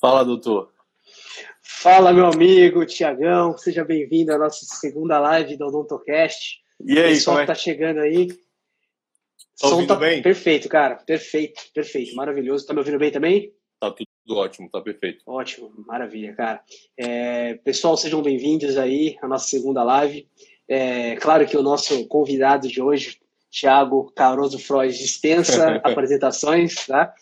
Fala, doutor. Fala, meu amigo Tiagão. Seja bem-vindo à nossa segunda live do Odontocast. E aí, o pessoal como é? que tá chegando aí. Tá som tá bem? perfeito, cara. Perfeito, perfeito. Maravilhoso. Tá me ouvindo bem também? Tá tudo ótimo, tá perfeito. Ótimo, maravilha, cara. É, pessoal, sejam bem-vindos aí à nossa segunda live. É, claro que o nosso convidado de hoje, Thiago Caroso Freud, dispensa apresentações, tá?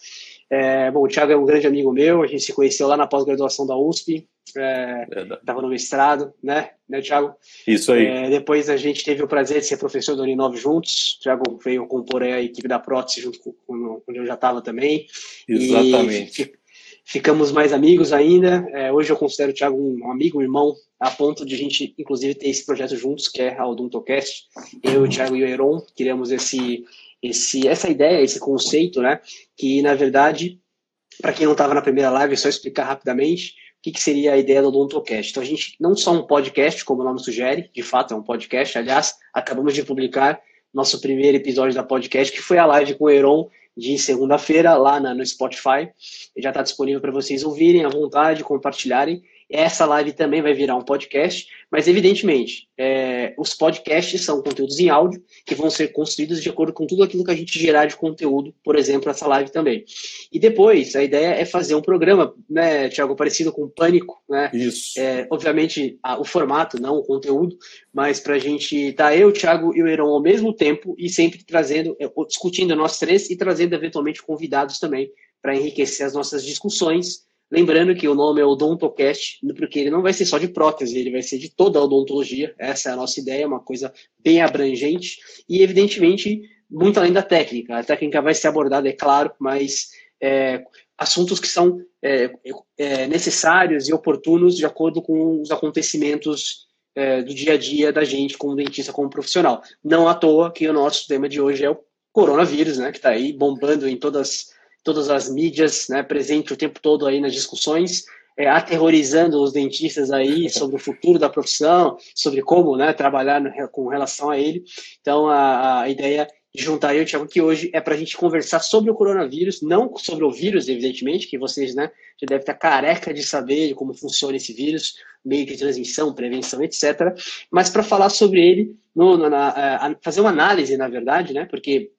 É, bom, o Thiago é um grande amigo meu, a gente se conheceu lá na pós-graduação da USP, é, Verdade. estava no mestrado, né, né Thiago? Isso aí. É, depois a gente teve o prazer de ser professor da Uninove juntos, o Thiago veio compor a equipe da prótese junto com, com onde eu já estava também. Exatamente. E fi- ficamos mais amigos ainda. É, hoje eu considero o Thiago um amigo, um irmão, a ponto de a gente, inclusive, ter esse projeto juntos, que é a Odontocast. Eu, o Thiago e o Heron criamos esse, esse, essa ideia, esse conceito, né? Que, na verdade, para quem não estava na primeira live, é só explicar rapidamente o que, que seria a ideia do Odontocast. Então, a gente não só um podcast, como o nome sugere, de fato é um podcast. Aliás, acabamos de publicar nosso primeiro episódio da podcast, que foi a live com o Heron de segunda-feira, lá na- no Spotify. Já está disponível para vocês ouvirem à vontade, compartilharem. Essa live também vai virar um podcast, mas evidentemente, é, os podcasts são conteúdos em áudio que vão ser construídos de acordo com tudo aquilo que a gente gerar de conteúdo, por exemplo, essa live também. E depois, a ideia é fazer um programa, né, Tiago, parecido com o Pânico, né? Isso. É, obviamente, a- o formato, não o conteúdo, mas para a gente estar eu, o Thiago e o Heron ao mesmo tempo e sempre trazendo, é, discutindo nós três e trazendo eventualmente convidados também para enriquecer as nossas discussões. Lembrando que o nome é Odontocast, porque ele não vai ser só de prótese, ele vai ser de toda a odontologia. Essa é a nossa ideia, uma coisa bem abrangente e, evidentemente, muito além da técnica. A técnica vai ser abordada, é claro, mas é, assuntos que são é, é, necessários e oportunos de acordo com os acontecimentos é, do dia a dia da gente como dentista, como profissional. Não à toa que o nosso tema de hoje é o coronavírus, né, que está aí bombando em todas, todas as mídias, né, presente o tempo todo aí nas discussões, é, aterrorizando os dentistas aí sobre o futuro da profissão, sobre como né, trabalhar no, com relação a ele. Então, a, a ideia de juntar eu e o Thiago aqui hoje é para a gente conversar sobre o coronavírus, não sobre o vírus, evidentemente, que vocês né, já devem estar careca de saber de como funciona esse vírus, meio de transmissão, prevenção, etc. Mas para falar sobre ele, no, na, na, fazer uma análise, na verdade, né, porque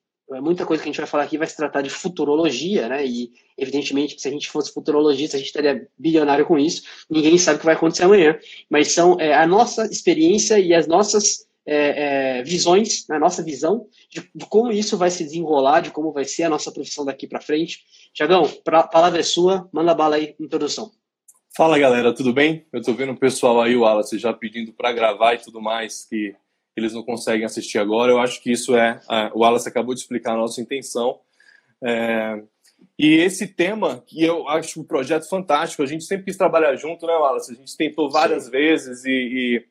muita coisa que a gente vai falar aqui vai se tratar de futurologia, né? E evidentemente que se a gente fosse futurologista, a gente estaria bilionário com isso. Ninguém sabe o que vai acontecer amanhã, mas são é, a nossa experiência e as nossas é, é, visões, né, a nossa visão de, de, como isso vai se desenrolar, de como vai ser a nossa profissão daqui para frente. Tiagão, a palavra é sua, manda bala aí, introdução. Fala galera, tudo bem? Eu tô vendo o pessoal aí, o Wallace, já pedindo para gravar e tudo mais, que eles não conseguem assistir agora. Eu acho que isso é. O Wallace acabou de explicar a nossa intenção. É, e esse tema, que eu acho um projeto fantástico, a gente sempre quis trabalhar junto, né, Wallace? A gente tentou várias Sim. vezes e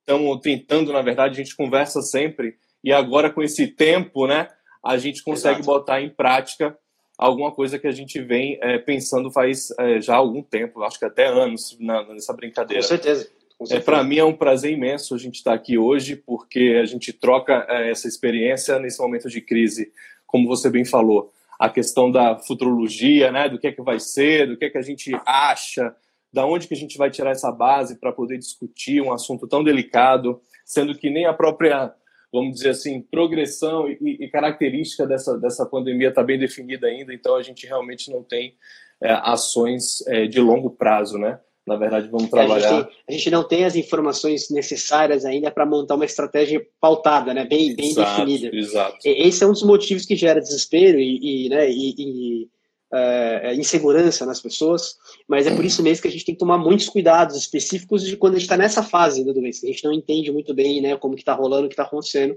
estamos tentando, na verdade, a gente conversa sempre. E agora, com esse tempo, né, a gente consegue Exato. botar em prática alguma coisa que a gente vem é, pensando faz é, já algum tempo, acho que até anos na, nessa brincadeira. Com certeza. É, para mim é um prazer imenso a gente estar aqui hoje, porque a gente troca é, essa experiência nesse momento de crise, como você bem falou, a questão da futurologia, né, do que é que vai ser, do que é que a gente acha, da onde que a gente vai tirar essa base para poder discutir um assunto tão delicado, sendo que nem a própria, vamos dizer assim, progressão e, e característica dessa, dessa pandemia está bem definida ainda, então a gente realmente não tem é, ações é, de longo prazo, né? Na verdade, vamos trabalhar. A gente, a gente não tem as informações necessárias ainda para montar uma estratégia pautada, né? bem, bem exato, definida. Exato. Esse é um dos motivos que gera desespero e, e, né, e, e uh, insegurança nas pessoas, mas é por isso mesmo que a gente tem que tomar muitos cuidados específicos de quando a gente está nessa fase da doença. A gente não entende muito bem né, como que está rolando, o que está acontecendo.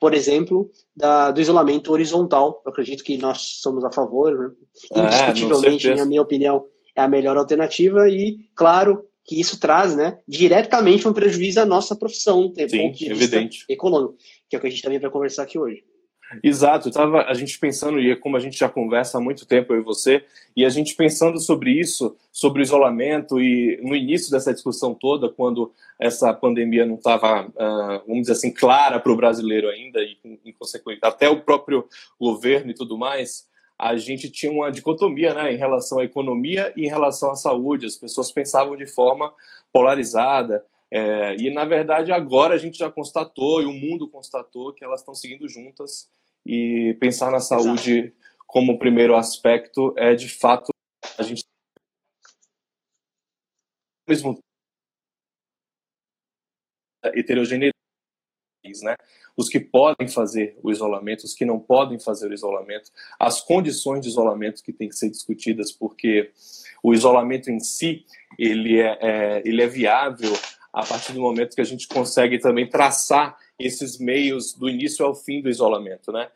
Por exemplo, da, do isolamento horizontal. Eu acredito que nós somos a favor, né? indiscutivelmente, é, na minha opinião é a melhor alternativa e, claro, que isso traz, né, diretamente um prejuízo à nossa profissão, do Sim, ponto de evidente. vista econômico, que é o que a gente também vai conversar aqui hoje. Exato, tava a gente pensando, e é como a gente já conversa há muito tempo, eu e você, e a gente pensando sobre isso, sobre o isolamento, e no início dessa discussão toda, quando essa pandemia não estava, uh, vamos dizer assim, clara para o brasileiro ainda, e em consequência, até o próprio governo e tudo mais, a gente tinha uma dicotomia né, em relação à economia e em relação à saúde. As pessoas pensavam de forma polarizada. É, e, na verdade, agora a gente já constatou, e o mundo constatou, que elas estão seguindo juntas. E pensar na saúde Exato. como primeiro aspecto é, de fato, a gente. Mesmo heterogeneidade, né? Os que podem fazer o isolamento, os que não podem fazer o isolamento, as condições de isolamento que têm que ser discutidas, porque o isolamento em si ele é, é ele é viável a partir do momento que a gente consegue também traçar esses meios do início ao fim do isolamento, né?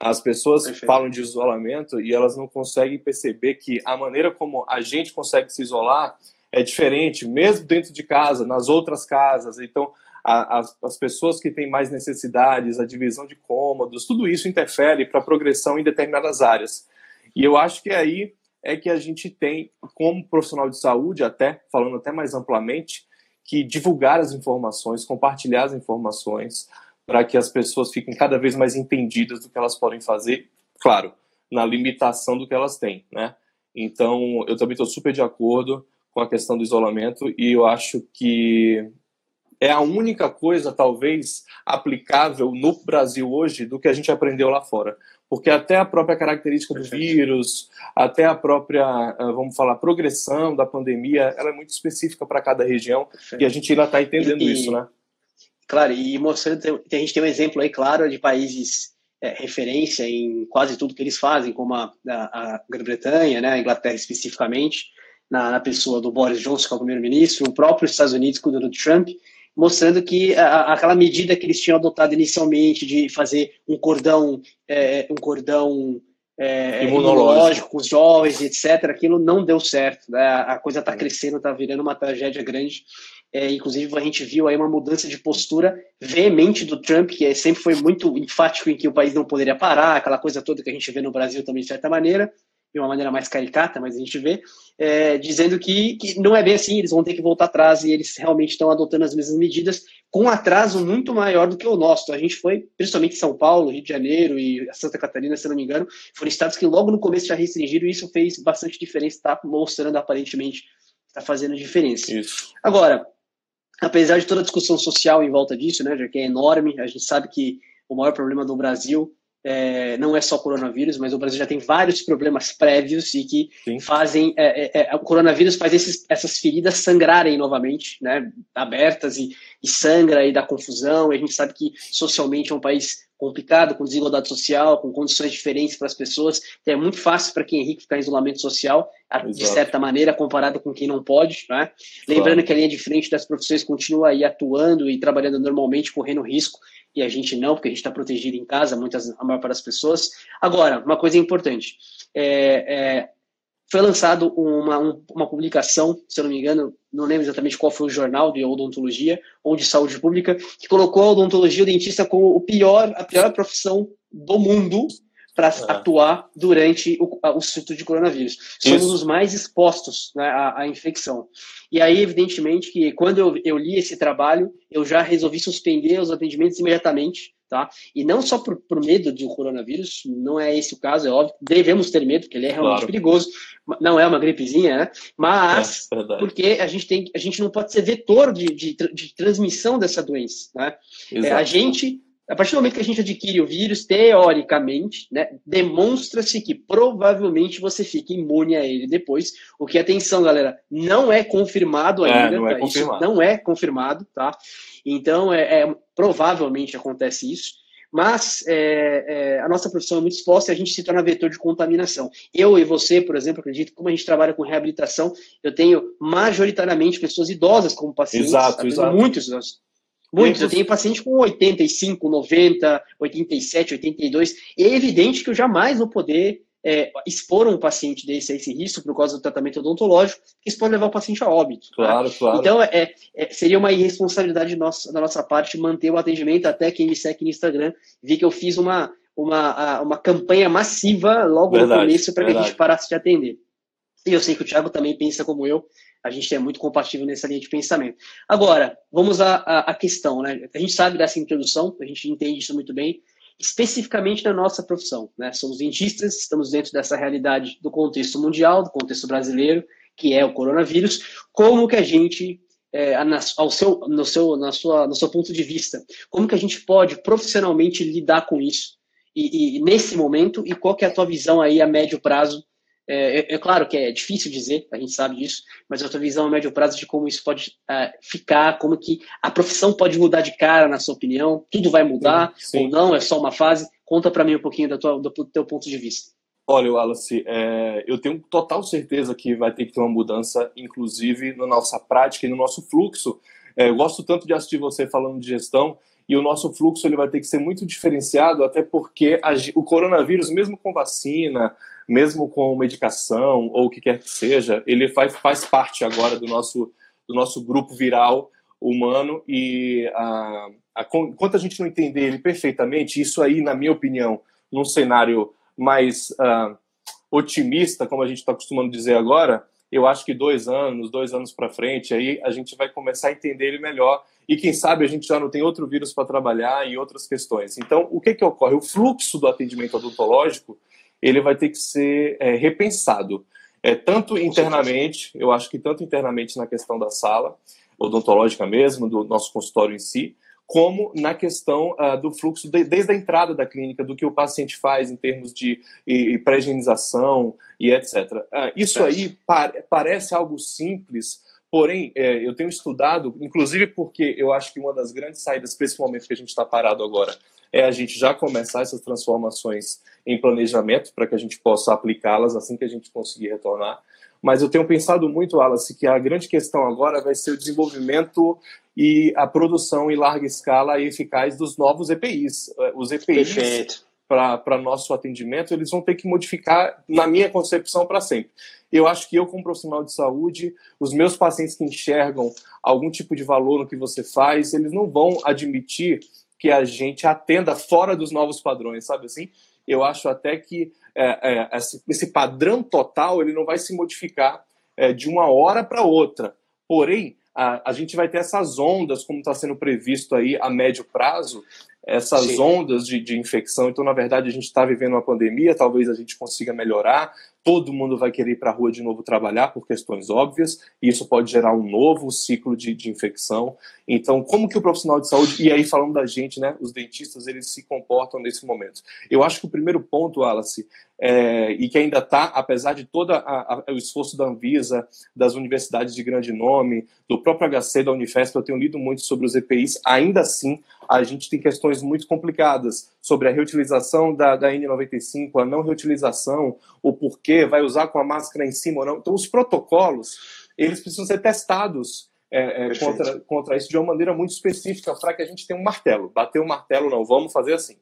As pessoas Perfeito. falam de isolamento e elas não conseguem perceber que a maneira como a gente consegue se isolar é diferente, mesmo dentro de casa, nas outras casas. Então, as, as pessoas que têm mais necessidades, a divisão de cômodos, tudo isso interfere para a progressão em determinadas áreas. E eu acho que aí é que a gente tem, como profissional de saúde, até falando até mais amplamente, que divulgar as informações, compartilhar as informações, para que as pessoas fiquem cada vez mais entendidas do que elas podem fazer, claro, na limitação do que elas têm, né? Então, eu também estou super de acordo com a questão do isolamento e eu acho que é a única coisa, talvez, aplicável no Brasil hoje do que a gente aprendeu lá fora. Porque até a própria característica do vírus, até a própria, ah, vamos falar, progressão da pandemia, ela é muito específica para cada região Perfeito. e a gente ainda está entendendo e, isso, né? Claro, e mostrando, a gente tem um exemplo aí, claro, de países é, referência em quase tudo que eles fazem, como a, a, a Grã-Bretanha, né, a Inglaterra especificamente, na, na, pessoa do Boris Johnson, que é o primeiro-ministro, o próprio Estados Unidos com o Donald Trump, mostrando que a, aquela medida que eles tinham adotado inicialmente de fazer um cordão, é, um cordão é, imunológico com os jovens, etc., aquilo não deu certo. Né? A coisa está crescendo, está virando uma tragédia grande. É, inclusive, a gente viu aí uma mudança de postura veemente do Trump, que é, sempre foi muito enfático em que o país não poderia parar, aquela coisa toda que a gente vê no Brasil também, de certa maneira de uma maneira mais caricata, mas a gente vê, é, dizendo que, que não é bem assim, eles vão ter que voltar atrás e eles realmente estão adotando as mesmas medidas com atraso muito maior do que o nosso. A gente foi, principalmente São Paulo, Rio de Janeiro e Santa Catarina, se não me engano, foram estados que logo no começo já restringiram e isso fez bastante diferença, está mostrando aparentemente, está fazendo diferença. Isso. Agora, apesar de toda a discussão social em volta disso, né, já que é enorme, a gente sabe que o maior problema do Brasil é, não é só coronavírus, mas o Brasil já tem vários problemas prévios e que Sim. fazem é, é, é, o coronavírus faz esses, essas feridas sangrarem novamente, né, abertas e, e sangra e dá confusão. E a gente sabe que socialmente é um país complicado, com desigualdade social, com condições diferentes para as pessoas. Então é muito fácil para quem é rico ficar em isolamento social, Exato. de certa maneira, comparado com quem não pode. Né? Claro. Lembrando que a linha de frente das profissões continua aí atuando e trabalhando normalmente, correndo risco e a gente não, porque a gente está protegido em casa, muitas, a maior parte das pessoas. Agora, uma coisa importante, é, é, foi lançado uma, um, uma publicação, se eu não me engano, não lembro exatamente qual foi o jornal de odontologia ou de saúde pública, que colocou a odontologia o dentista como o pior, a pior profissão do mundo para é. atuar durante o, o surto de coronavírus. Somos Isso. os mais expostos né, à, à, infecção. E aí, evidentemente, que quando eu, eu, li esse trabalho, eu já resolvi suspender os atendimentos imediatamente, tá? E não só por, por medo um coronavírus, não é esse o caso, é óbvio, devemos ter medo, porque ele é realmente claro. perigoso, não é uma gripezinha, né? Mas é, porque a gente, tem, a gente não pode ser vetor de, de, de transmissão dessa doença, né? É, a gente a partir do momento que a gente adquire o vírus, teoricamente, né, demonstra-se que provavelmente você fica imune a ele depois. O que, atenção, galera, não é confirmado é, ainda. não, é tá? confirmado. não é confirmado, tá? Então, é, é provavelmente acontece isso. Mas é, é, a nossa profissão é muito exposta e a gente se torna vetor de contaminação. Eu e você, por exemplo, acredito, como a gente trabalha com reabilitação, eu tenho majoritariamente pessoas idosas como pacientes. Exato, exato. Muitos idosos Muitos. Eu tenho paciente com 85, 90, 87, 82. É evidente que eu jamais vou poder é, expor um paciente desse a esse risco por causa do tratamento odontológico, que isso pode levar o paciente a óbito. Tá? Claro, né? claro. Então, é, é, seria uma irresponsabilidade nossa, da nossa parte manter o atendimento. Até quem me segue no Instagram, vi que eu fiz uma, uma, uma campanha massiva logo verdade, no começo para que a gente parasse de atender. E eu sei que o Thiago também pensa como eu, a gente é muito compatível nessa linha de pensamento. Agora, vamos à, à, questão, né? A gente sabe dessa introdução, a gente entende isso muito bem. especificamente na nossa profissão. Né? Somos dentistas, estamos dentro dessa realidade do contexto mundial, do contexto brasileiro, que é o coronavírus. Como que a gente, é, ao seu, no, seu, na sua, no seu ponto de vista, como que a gente pode profissionalmente lidar com isso? E, e nesse momento, e qual que é a tua visão aí a médio prazo é, é, é, claro que é difícil dizer, a gente sabe disso, mas a tua visão a médio prazo de como isso pode uh, ficar, como que a profissão pode mudar de cara, na sua opinião, tudo vai mudar sim, sim. ou não, é só uma fase? Conta para mim um pouquinho da tua, do teu ponto de vista. Olha, Wallace, é, eu tenho total certeza que vai ter que ter uma mudança, inclusive na nossa prática e no nosso fluxo. É, eu gosto tanto de assistir você falando de gestão, e o nosso fluxo ele vai ter que ser muito diferenciado, até porque a, o coronavírus, mesmo com vacina, mesmo com medicação ou o que quer que seja, ele faz, faz parte agora do nosso, do nosso grupo viral humano e a, a, enquanto a gente não entender ele perfeitamente, isso aí, na minha opinião, num cenário mais uh, otimista, como a gente está acostumando dizer agora, eu acho que dois anos, dois anos para frente, aí a gente vai começar a entender ele melhor e quem sabe a gente já não tem outro vírus para trabalhar e outras questões. Então, o que que ocorre? O fluxo do atendimento odontológico ele vai ter que ser é, repensado. É, tanto internamente, eu acho que tanto internamente na questão da sala odontológica mesmo, do nosso consultório em si, como na questão uh, do fluxo de, desde a entrada da clínica, do que o paciente faz em termos de pré-higienização e etc. Uh, ah, isso aí par, parece algo simples, porém, é, eu tenho estudado, inclusive porque eu acho que uma das grandes saídas momento que a gente está parado agora é a gente já começar essas transformações em planejamento para que a gente possa aplicá-las assim que a gente conseguir retornar. Mas eu tenho pensado muito, Wallace, que a grande questão agora vai ser o desenvolvimento e a produção em larga escala e eficaz dos novos EPIs. Eh, os EPIs para nosso atendimento, eles vão ter que modificar, na minha concepção, para sempre. Eu acho que eu, como profissional de saúde, os meus pacientes que enxergam algum tipo de valor no que você faz, eles não vão admitir que a gente atenda fora dos novos padrões, sabe assim? Eu acho até que é, é, esse padrão total ele não vai se modificar é, de uma hora para outra. Porém, a, a, gente vai ter essas ondas, como está sendo previsto aí a médio prazo, essas Sim. ondas de, de infecção. Então, na verdade, a gente está vivendo uma pandemia, talvez a gente consiga melhorar, todo mundo vai querer ir para a rua de novo trabalhar por questões óbvias, e isso pode gerar um novo ciclo de, de, infecção. Então, como que o profissional de saúde, e aí falando da gente, né, os dentistas, eles se comportam nesse momento? Eu acho que o primeiro ponto, Wallace, é, e que ainda está, apesar de todo o esforço da Anvisa, das universidades de grande nome, do próprio HC, da Unifesp, eu tenho lido muito sobre os EPIs, ainda assim a gente tem questões muito complicadas sobre a reutilização da, da N95, a não reutilização, o porquê, vai usar com a máscara em cima ou não. Então, os protocolos, eles precisam ser testados é, é, contra, contra isso de uma maneira muito específica para que a gente tenha um martelo. Bater o um martelo, não, vamos fazer assim.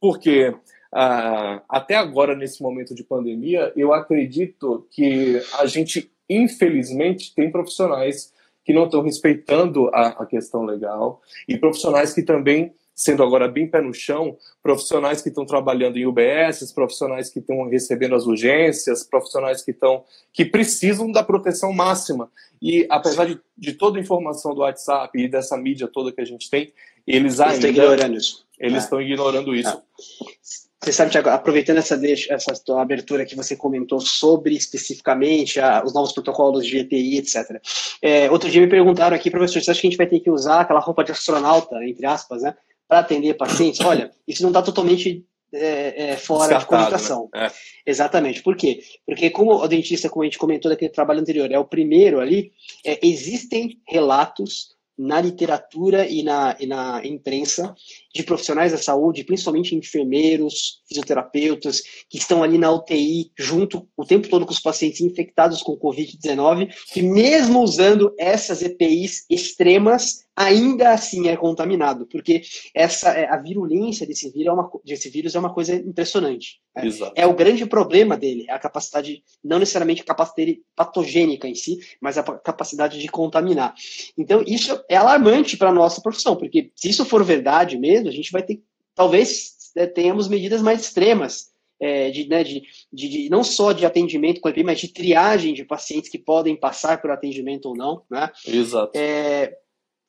Porque ah, até agora, nesse momento de pandemia, eu acredito que a gente, infelizmente, tem profissionais que não estão respeitando a, a questão legal e profissionais que também sendo agora bem pé no chão, profissionais que estão trabalhando em UBS, profissionais que estão recebendo as urgências, profissionais que estão que precisam da proteção máxima. E apesar de, de toda a informação do WhatsApp e dessa mídia toda que a gente tem, eles ainda estão ignorando isso. Eles é. estão ignorando isso. É. Você sabe, Tiago, aproveitando essa, deixa, essa abertura que você comentou sobre especificamente a, os novos protocolos de EPI, etc. É, outro dia me perguntaram aqui, professor, você acha que a gente vai ter que usar aquela roupa de astronauta, entre aspas, né, para atender pacientes? Olha, isso não está totalmente é, é, fora Descartado, de comunicação. Né? É. Exatamente. Por quê? Porque, como o dentista, como a gente comentou daquele trabalho anterior, é o primeiro ali, é, existem relatos na literatura e na, e na imprensa de profissionais da saúde, principalmente enfermeiros, fisioterapeutas, que estão ali na UTI junto o tempo todo com os pacientes infectados com Covid-19, que mesmo usando essas EPIs extremas, ainda assim é contaminado, porque essa é, a virulência desse vírus é uma, desse vírus é uma coisa impressionante. Né? É o grande problema dele, a capacidade, não necessariamente a capacidade patogênica em si, mas a capacidade de contaminar. Então, isso é alarmante para a nossa profissão, porque se isso for verdade mesmo, a gente vai ter, talvez é, tenhamos medidas mais extremas é, de, né, de, de, de, não só de atendimento com EPI, mas de triagem de pacientes que podem passar por atendimento ou não. Né? Exato. É,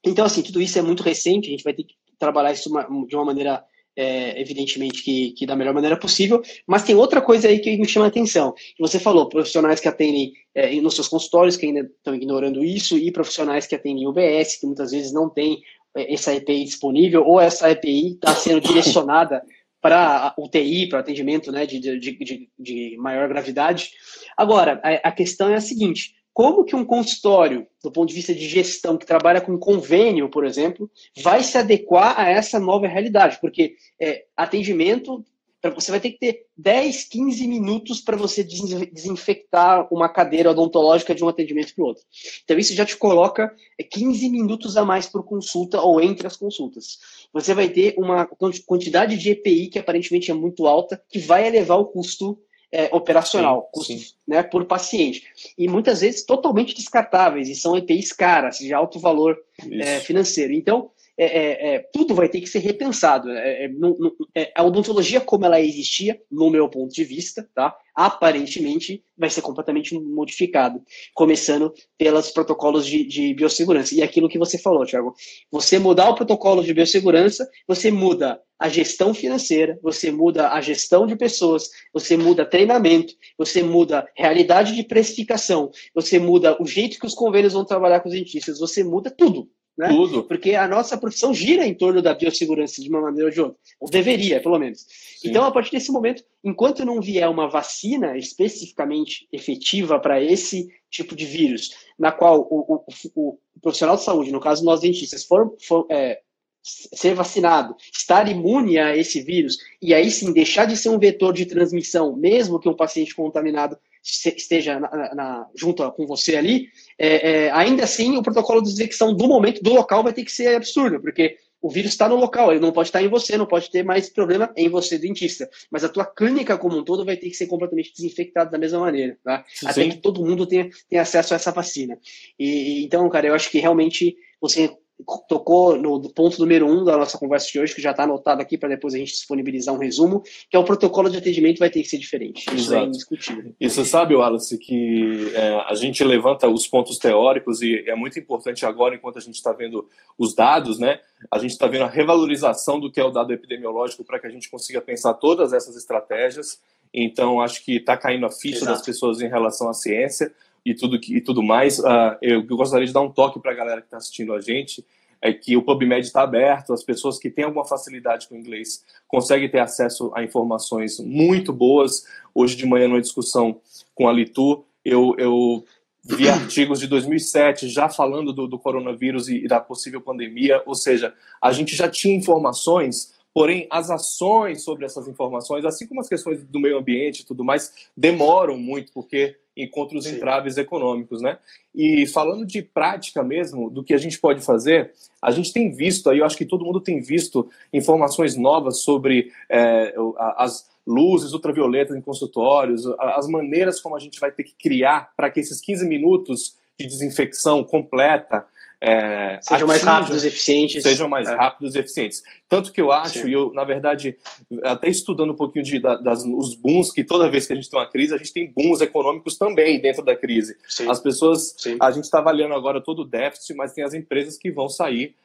então, assim, tudo isso é muito recente, a gente vai ter que trabalhar isso de uma maneira é, evidentemente que, que da melhor maneira possível, mas tem outra coisa aí que me chama a atenção. Você falou, profissionais que atendem é, nos seus consultórios, que ainda estão ignorando isso, e profissionais que atendem UBS, que muitas vezes não têm é, essa EPI disponível, ou essa EPI está sendo direcionada para UTI, para atendimento né, de, de, de, de, maior gravidade. Agora, a, a questão é a seguinte: como que um consultório, do ponto de vista de gestão, que trabalha com convênio, por exemplo, vai se adequar a essa nova realidade? Porque é, atendimento, você vai ter que ter 10, 15 minutos para você desinfectar uma cadeira odontológica de um atendimento para o outro. Então, isso já te coloca 15 minutos a mais por consulta ou entre as consultas. Você vai ter uma quantidade de EPI que aparentemente é muito alta, que vai elevar o custo é, operacional, sim, sim. Né, por paciente. E muitas vezes totalmente descartáveis, e são EPIs caras, de alto valor é, financeiro. Então, é, é, é, tudo vai ter que ser repensado. É, é, é, a odontologia como ela existia, no meu ponto de vista, tá? aparentemente vai ser completamente modificado, começando pelos protocolos de, de biossegurança. E aquilo que você falou, Thiago, você mudar o protocolo de biossegurança, você muda a gestão financeira, você muda a gestão de pessoas, você muda treinamento, você muda realidade de precificação, você muda o jeito que os convênios vão trabalhar com os dentistas, você muda tudo. Né? Tudo. Porque a nossa profissão gira em torno da biossegurança de uma maneira ou de outra. Ou deveria, pelo menos. Sim. Então, a partir desse momento, enquanto não vier uma vacina especificamente efetiva para esse tipo de vírus, na qual o, o, o, profissional de saúde, no caso nós dentistas, for, for é, ser vacinado, estar imune a esse vírus, e aí sim deixar de ser um vetor de transmissão, mesmo que um paciente contaminado esteja na, na, junto com você ali, é, é, ainda assim o protocolo de desinfecção do momento, do local, vai ter que ser absurdo, porque o vírus está no local, ele não pode estar em você, não pode ter mais problema em você, dentista. Mas a tua clínica como um todo vai ter que ser completamente desinfectada da mesma maneira, tá? Sim. Até que todo mundo tenha, tenha acesso a essa vacina. E, então, cara, eu acho que realmente você tocou no ponto número um da nossa conversa de hoje, que já está anotado aqui para depois a gente disponibilizar um resumo, que é o protocolo de atendimento vai ter que ser diferente. Isso é Exato. é indiscutível. E você sabe, Wallace, que é, a gente levanta os pontos teóricos e é muito importante agora, enquanto a gente está vendo os dados, né? A gente está vendo a revalorização do que é o dado epidemiológico para que a gente consiga pensar todas essas estratégias. Então, acho que está caindo a ficha Exato. das pessoas em relação à ciência e tudo, e tudo mais. Uh, eu, eu, gostaria de dar um toque para a galera que está assistindo a gente, é que o PubMed está aberto, as pessoas que têm alguma facilidade com o inglês conseguem ter acesso a informações muito boas. Hoje de manhã, numa discussão com a Litu, eu, eu vi artigos de 2007 já falando do, do coronavírus e, e da possível pandemia, ou seja, a gente já tinha informações Porém, as ações sobre essas informações, assim como as questões do meio ambiente e tudo mais, demoram muito, porque encontra os Sim. entraves econômicos, né? E falando de prática mesmo, do que a gente pode fazer, a gente tem visto, aí eu acho que todo mundo tem visto informações novas sobre é, as luzes ultravioletas em consultórios, as maneiras como a gente vai ter que criar para que esses 15 minutos de desinfecção completa é, sejam mais rápidos e eficientes. Sejam mais é. rápidos e eficientes. Tanto que eu acho, Sim. e eu, na verdade, até estudando um pouquinho de, das, os booms, que toda vez que a gente tem uma crise, a gente tem booms econômicos também dentro da crise. Sim. As pessoas, Sim. a gente está avaliando agora todo o déficit, mas tem as empresas que vão sair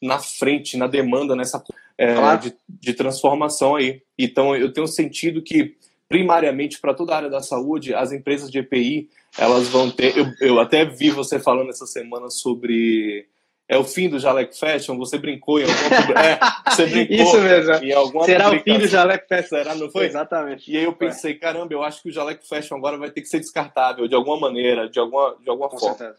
na frente, na demanda, nessa é, claro. de, de transformação aí. Então, eu tenho sentido que primariamente para toda a área da saúde, as empresas de EPI, elas vão ter. Eu, eu até vi você falando essa semana sobre. É o fim do Jalec Fashion? Você brincou em alguma. É, você brincou Isso mesmo. Em alguma Será o fim do Jalec Fashion? Será, não foi? Exatamente. E aí eu pensei, caramba, eu acho que o Jalec Fashion agora vai ter que ser descartável de alguma maneira, de alguma, de alguma Com forma. Certeza.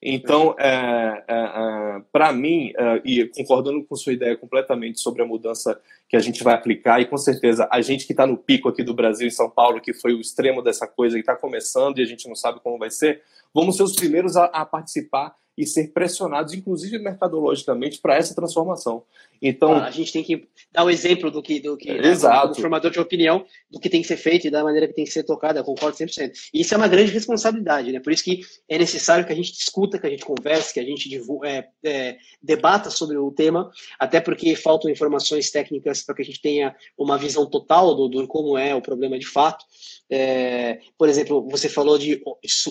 Então, é, é, é, para mim, é, e concordando com sua ideia completamente sobre a mudança que a gente vai aplicar, e com certeza a gente que está no pico aqui do Brasil, em São Paulo, que foi o extremo dessa coisa que está começando e a gente não sabe como vai ser, vamos ser os primeiros a, a participar e ser pressionados, inclusive mercadologicamente, para essa transformação. Então, a gente tem que dar o um exemplo do que, do que Exato. Né, formador de opinião do que tem que ser feito e da maneira que tem que ser tocada, eu concordo 100%. E isso é uma grande responsabilidade, né? Por isso que é necessário que a gente discuta, que a gente converse, que a gente é, é, debata sobre o tema, até porque faltam informações técnicas para que a gente tenha uma visão total do, do como é o problema de fato. É, por exemplo, você falou de,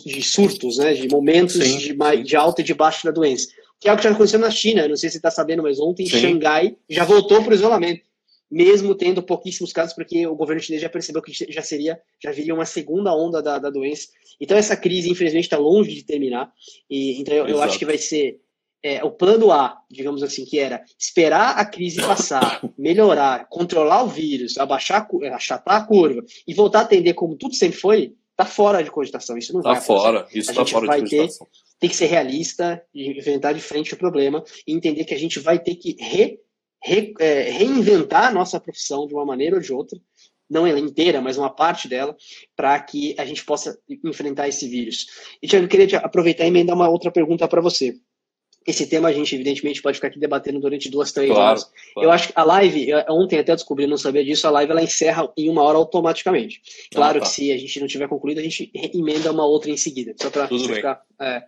de surtos, né, de momentos de, de alta e de baixa da doença, que é o que já aconteceu na China. Não sei se você está sabendo, mas ontem sim. Xangai já voltou para o isolamento. mesmo tendo pouquíssimos casos, porque o governo chinês já percebeu que já seria, já viria uma segunda onda da, da doença. Então essa crise, infelizmente, está longe de terminar. E então eu, eu acho que vai ser é, o plano A, digamos assim, que era esperar a crise passar, melhorar, controlar o vírus, abaixar, achatar a curva e voltar a atender como tudo sempre foi, tá fora de cogitação. Isso não tá vai fora. Isso a tá fora de cogitação. Ter, tem que ser realista e enfrentar de frente o problema e entender que a gente vai ter que re, re, é, reinventar a nossa profissão de uma maneira ou de outra não ela inteira, mas uma parte dela, para que a gente possa enfrentar esse vírus. E, Tiago, eu queria aproveitar e emendar uma outra pergunta para você. Esse tema a gente, evidentemente, pode ficar aqui debatendo durante duas, três claro, horas. Claro. Eu acho que a live, ontem até descobri, não sabia disso, a live ela encerra em uma hora automaticamente. Claro ah, tá. que se a gente não tiver concluído, a gente emenda uma outra em seguida, só para ficar é,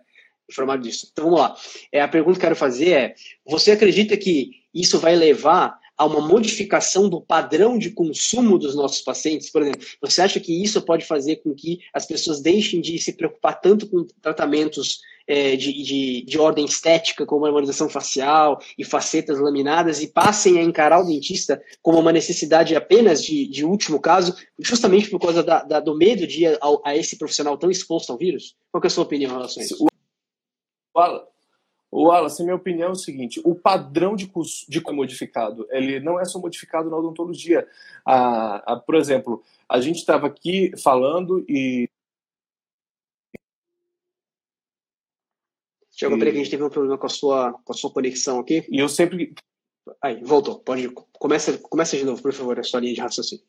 informado disso. Então vamos lá. É, a pergunta que eu quero fazer é: você acredita que isso vai levar a uma modificação do padrão de consumo dos nossos pacientes? Por exemplo, você acha que isso pode fazer com que as pessoas deixem de se preocupar tanto com tratamentos é, de, de, de, ordem estética, como a harmonização facial e facetas laminadas, e passem a encarar o dentista como uma necessidade apenas de, de último caso, justamente por causa da, da, do medo de ir a, a, esse profissional tão exposto ao vírus? Qual é a sua opinião em relação a isso? O Wallace, minha opinião é o seguinte: o padrão de, de é modificado, ele não é só modificado na odontologia. Ah, ah, por exemplo, a gente estava aqui falando e Tiago, peraí que a gente teve um problema com a sua, com a sua conexão aqui. E eu sempre. Aí, voltou. Pode. Começa, começa de novo, por favor, a sua linha de raciocínio.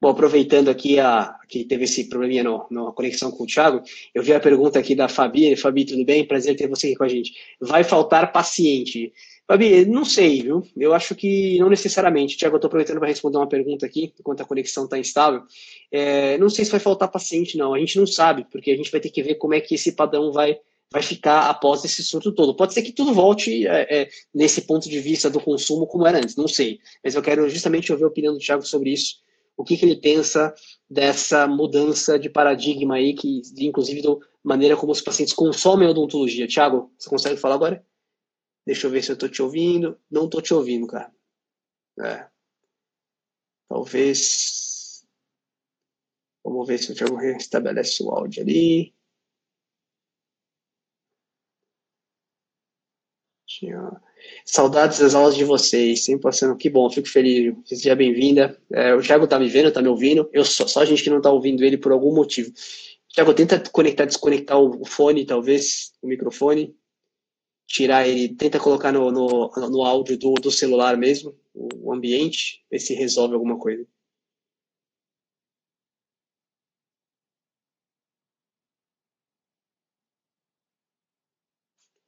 Bom, aproveitando aqui a, que teve esse probleminha no, na conexão com o Thiago, eu vi a pergunta aqui da Fabi. Fabi, tudo bem? Prazer ter você aqui com a gente. Vai faltar paciente? Fabi, não sei, viu? Eu acho que não necessariamente. Tiago, eu estou aproveitando para responder uma pergunta aqui, enquanto a conexão está instável. É, não sei se vai faltar paciente, não. A gente não sabe, porque a gente vai ter que ver como é que esse padrão vai, vai ficar após esse surto todo. Pode ser que tudo volte é, é, nesse ponto de vista do consumo como era antes, não sei. Mas eu quero justamente ouvir a opinião do Tiago sobre isso. O que, que ele pensa dessa mudança de paradigma aí, que inclusive da maneira como os pacientes consomem a odontologia. Tiago, você consegue falar agora? Deixa eu ver se eu tô te ouvindo. Não tô te ouvindo, cara. É. Talvez. Vamos ver se o Thiago restabelece o áudio ali. Saudades das aulas de vocês, sempre passando. Que bom, fico feliz. Seja bem-vinda. É, o Thiago tá me vendo, tá me ouvindo. Eu só, só a gente que não tá ouvindo ele por algum motivo. Thiago, tenta conectar, desconectar o fone, talvez, o microfone tirar ele, tenta colocar no, no, no áudio do, do celular mesmo, o ambiente, ver se resolve alguma coisa.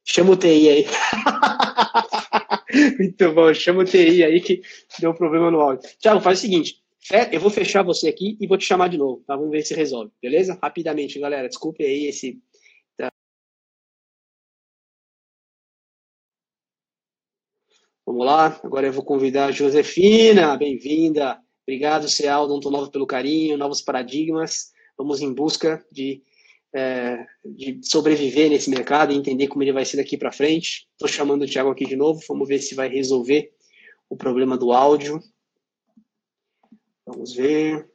Chama o TI aí. Muito bom, chama o TI aí que deu problema no áudio. Tiago, faz o seguinte, eu vou fechar você aqui e vou te chamar de novo, tá? Vamos ver se resolve, beleza? Rapidamente, galera, desculpe aí esse Vamos lá, agora eu vou convidar a Josefina, bem-vinda. Obrigado, Ceal, Donto Novo, pelo carinho, novos paradigmas. Vamos em busca de, é, de sobreviver nesse mercado e entender como ele vai ser daqui para frente. Estou chamando o Thiago aqui de novo, vamos ver se vai resolver o problema do áudio. Vamos ver.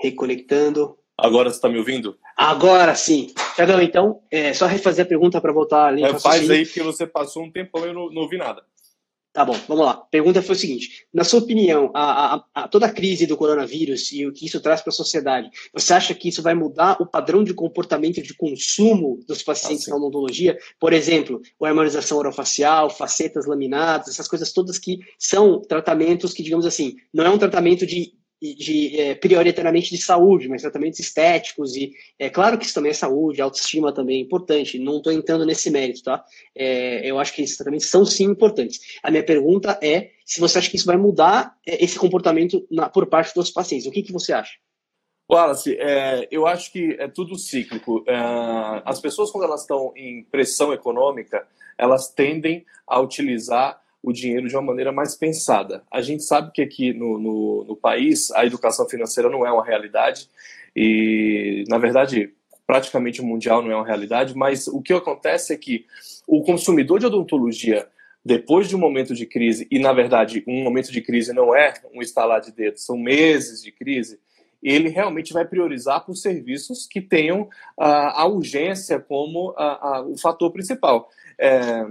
Reconectando. Agora você está me ouvindo? Agora sim. Tiagão, então, é só refazer a pergunta para voltar ali. É, faz aí, porque você passou um tempão e eu não, não ouvi nada. Tá bom, vamos lá. A pergunta foi o seguinte: na sua opinião, a, a, a, toda a crise do coronavírus e o que isso traz para a sociedade, você acha que isso vai mudar o padrão de comportamento de consumo dos pacientes ah, na odontologia? Por exemplo, a harmonização orofacial, facetas laminadas, essas coisas todas que são tratamentos que, digamos assim, não é um tratamento de de, é, prioritariamente de saúde, mas tratamentos estéticos e é claro que isso também é saúde, autoestima também é importante. Não estou entrando nesse mérito, tá? É, eu acho que esses tratamentos são sim importantes. A minha pergunta é se você acha que isso vai mudar é, esse comportamento na, por parte dos pacientes. O que, que você acha? Wallace, é, eu acho que é tudo cíclico. É, as pessoas, quando elas estão em pressão econômica, elas tendem a utilizar o dinheiro de uma maneira mais pensada. A gente sabe que aqui no, no, no país a educação financeira não é uma realidade e na verdade praticamente mundial não é uma realidade, mas o que acontece é que o consumidor de odontologia depois de um momento de crise, e na verdade um momento de crise não é um estalar de dedos, são meses de crise, ele realmente vai priorizar por serviços que tenham a, a urgência como a, a, o fator principal. É,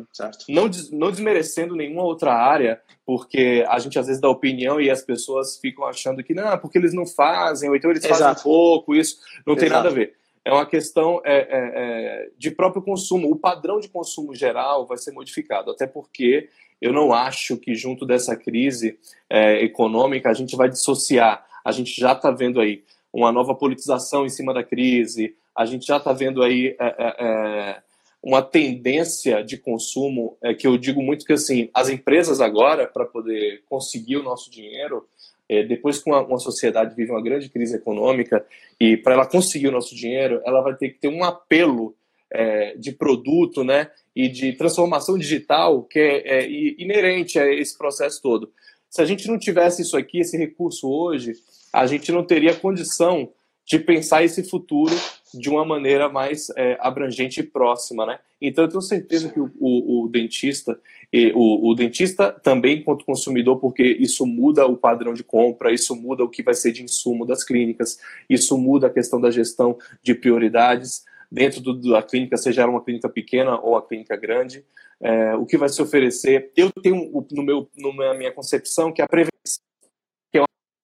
não, des, não desmerecendo nenhuma outra área, porque a gente às vezes dá opinião e as pessoas ficam achando que não, porque eles não fazem, ou então eles Exato. fazem pouco, isso não Exato. tem nada a ver. É uma questão é, é, é, de próprio consumo. O padrão de consumo geral vai ser modificado, até porque eu não acho que junto dessa crise é, econômica a gente vai dissociar. A gente já está vendo aí uma nova politização em cima da crise, a gente já está vendo aí é, é, uma tendência de consumo é, que eu digo muito que assim as empresas agora para poder conseguir o nosso dinheiro é, depois que uma, uma, sociedade vive uma grande crise econômica e para ela conseguir o nosso dinheiro ela vai ter que ter um apelo é, de produto né e de transformação digital que é, é inerente a esse processo todo. Se a gente não tivesse isso aqui esse recurso hoje a gente não teria condição de pensar esse futuro de uma maneira mais é, abrangente e próxima, né? Então eu tenho certeza que o, o, o dentista, e o, o, dentista também enquanto consumidor, porque isso muda o padrão de compra, isso muda o que vai ser de insumo das clínicas, isso muda a questão da gestão de prioridades dentro do, da clínica, seja uma clínica pequena ou uma clínica grande, é, o que vai se oferecer. Eu tenho no meu, na minha concepção que a prevenção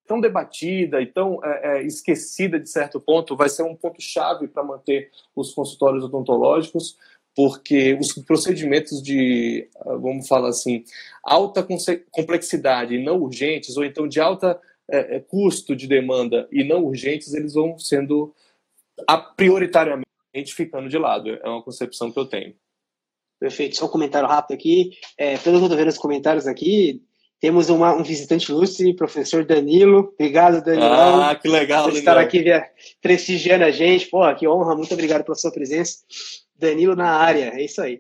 tão debatida e tão é, é, esquecida de certo ponto, vai ser um ponto chave para manter os consultórios odontológicos, porque os procedimentos de, ah, vamos falar assim, alta complexidade e não urgentes, ou então de alta é, é, custo de demanda e não urgentes, eles vão sendo prioritariamente ficando de lado. É uma concepção que eu tenho. Perfeito. Só um comentário rápido aqui. É, vendo os comentários aqui, temos uma, um visitante ilustre, professor Danilo. Obrigado, Danilo. Ah, que legal, por estar aqui prestigiando a gente. Pô, que honra, muito obrigado pela sua presença. Danilo na área, é isso aí.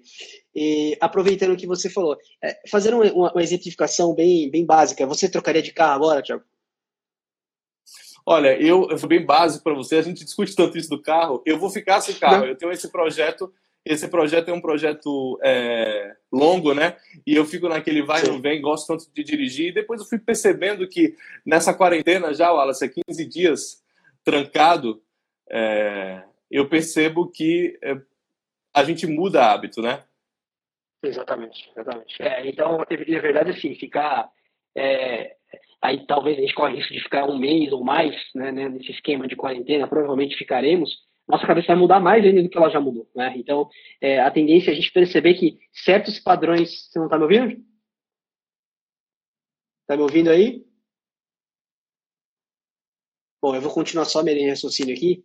E aproveitando o que você falou, é, fazendo uma, uma, exemplificação bem, bem básica, você trocaria de carro agora, Tiago? Olha, eu, eu sou bem básico para você, a gente discute tanto isso do carro, eu vou ficar sem carro, Não. eu tenho esse projeto esse projeto é um projeto é, longo, né? E eu fico naquele vai e vem, gosto tanto de dirigir. E depois eu fui percebendo que nessa quarentena já, Wallace, há 15 dias trancado, é, eu percebo que é, a gente muda hábito, né? Exatamente, exatamente. É, então, na verdade, assim, ficar. É, aí talvez a gente corre risco de ficar um mês ou mais né, né, nesse esquema de quarentena, provavelmente ficaremos nossa cabeça vai mudar mais ainda do que ela já mudou. Né? Então, é, a tendência é a gente perceber que certos padrões. Você não está me ouvindo? Está me ouvindo aí? Bom, eu vou continuar só minha raciocínio aqui.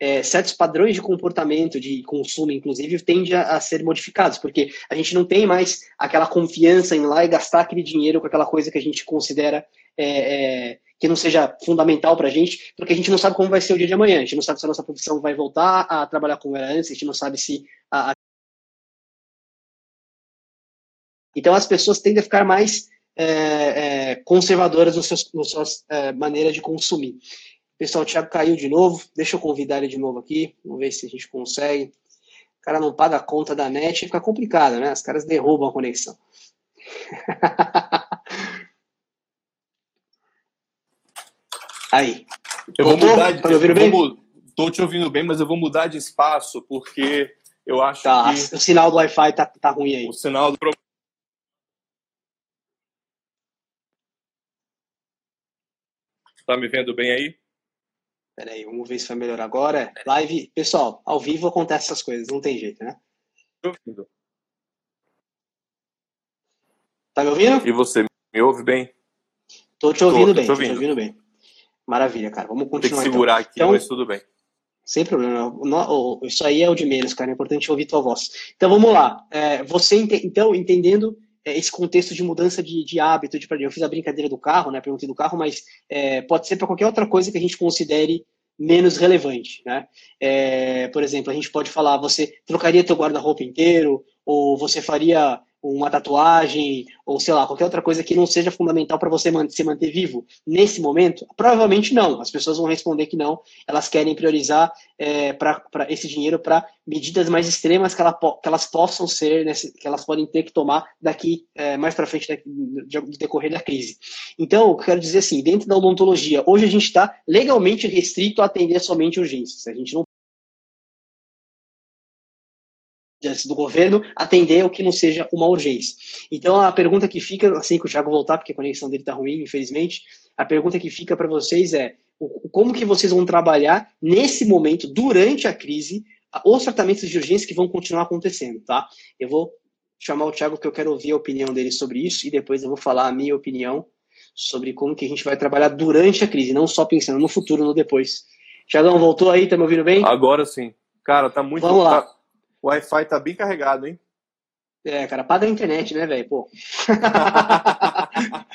É, certos padrões de comportamento, de consumo, inclusive, tendem a, a, ser modificados, porque a gente não tem mais aquela confiança em ir lá e gastar aquele dinheiro com aquela coisa que a gente considera é, é, que não seja fundamental para a gente, porque a gente não sabe como vai ser o dia de amanhã, a gente não sabe se a nossa profissão vai voltar a trabalhar como era antes, a gente não sabe se a... Então as pessoas tendem a ficar mais é, é, conservadoras nas suas, nas suas é, maneiras de consumir. Pessoal, o Thiago caiu de novo, deixa eu convidar ele de novo aqui, vamos ver se a gente consegue. O cara não paga a conta da net, fica complicado, né? Os caras derrubam a conexão. Aí. Eu vou mudar de. Tá me ouvindo bem? Estou te ouvindo bem, mas eu vou mudar de espaço porque eu acho tá, que. O sinal do Wi-Fi tá, tá ruim aí. O sinal do. Tá me vendo bem aí? Peraí, vamos ver se vai melhorar agora. Live, pessoal, ao vivo acontece essas coisas, não tem jeito, né? Tô ouvindo. Tá me ouvindo? E você, me ouve bem? Tô te ouvindo tô, bem, tô, ouvindo. tô te ouvindo bem. Maravilha, cara. Vamos continuar. Tem que segurar então. aqui, então, mas tudo bem. Sem problema. Isso aí é o de menos, cara. É importante ouvir tua voz. Então vamos lá. É, você, então, entendendo é, esse contexto de mudança de, de hábito, de eu fiz a brincadeira do carro, né? Perguntei do carro, mas é, pode ser para qualquer outra coisa que a gente considere menos relevante, né? É, por exemplo, a gente pode falar, você trocaria teu guarda-roupa inteiro, ou você faria uma tatuagem, ou sei lá, qualquer outra coisa que não seja fundamental para você se manter vivo nesse momento? Provavelmente não. As pessoas vão responder que não. Elas querem priorizar é, para esse dinheiro para medidas mais extremas que, ela, que, elas possam ser, nesse, que elas podem ter que tomar daqui é, mais para frente daqui, de, decorrer da crise. Então, eu quero dizer assim, dentro da odontologia, hoje a gente está legalmente restrito a atender somente urgências. A gente não do governo atender o que não seja uma urgência. Então a pergunta que fica, assim que o Thiago voltar, porque a conexão dele está ruim, infelizmente, a pergunta que fica para vocês é como que vocês vão trabalhar nesse momento, durante a crise, os tratamentos de urgência que vão continuar acontecendo, tá? Eu vou chamar o Thiago que eu quero ouvir a opinião dele sobre isso e depois eu vou falar a minha opinião sobre como que a gente vai trabalhar durante a crise, não só pensando no futuro, no depois. Thiagão, voltou aí? Tá me ouvindo bem? Agora sim. Cara, tá muito... Vamos lá. Tá o Wi-Fi tá bem carregado, hein? É, cara, paga a internet, né, velho? Pô. a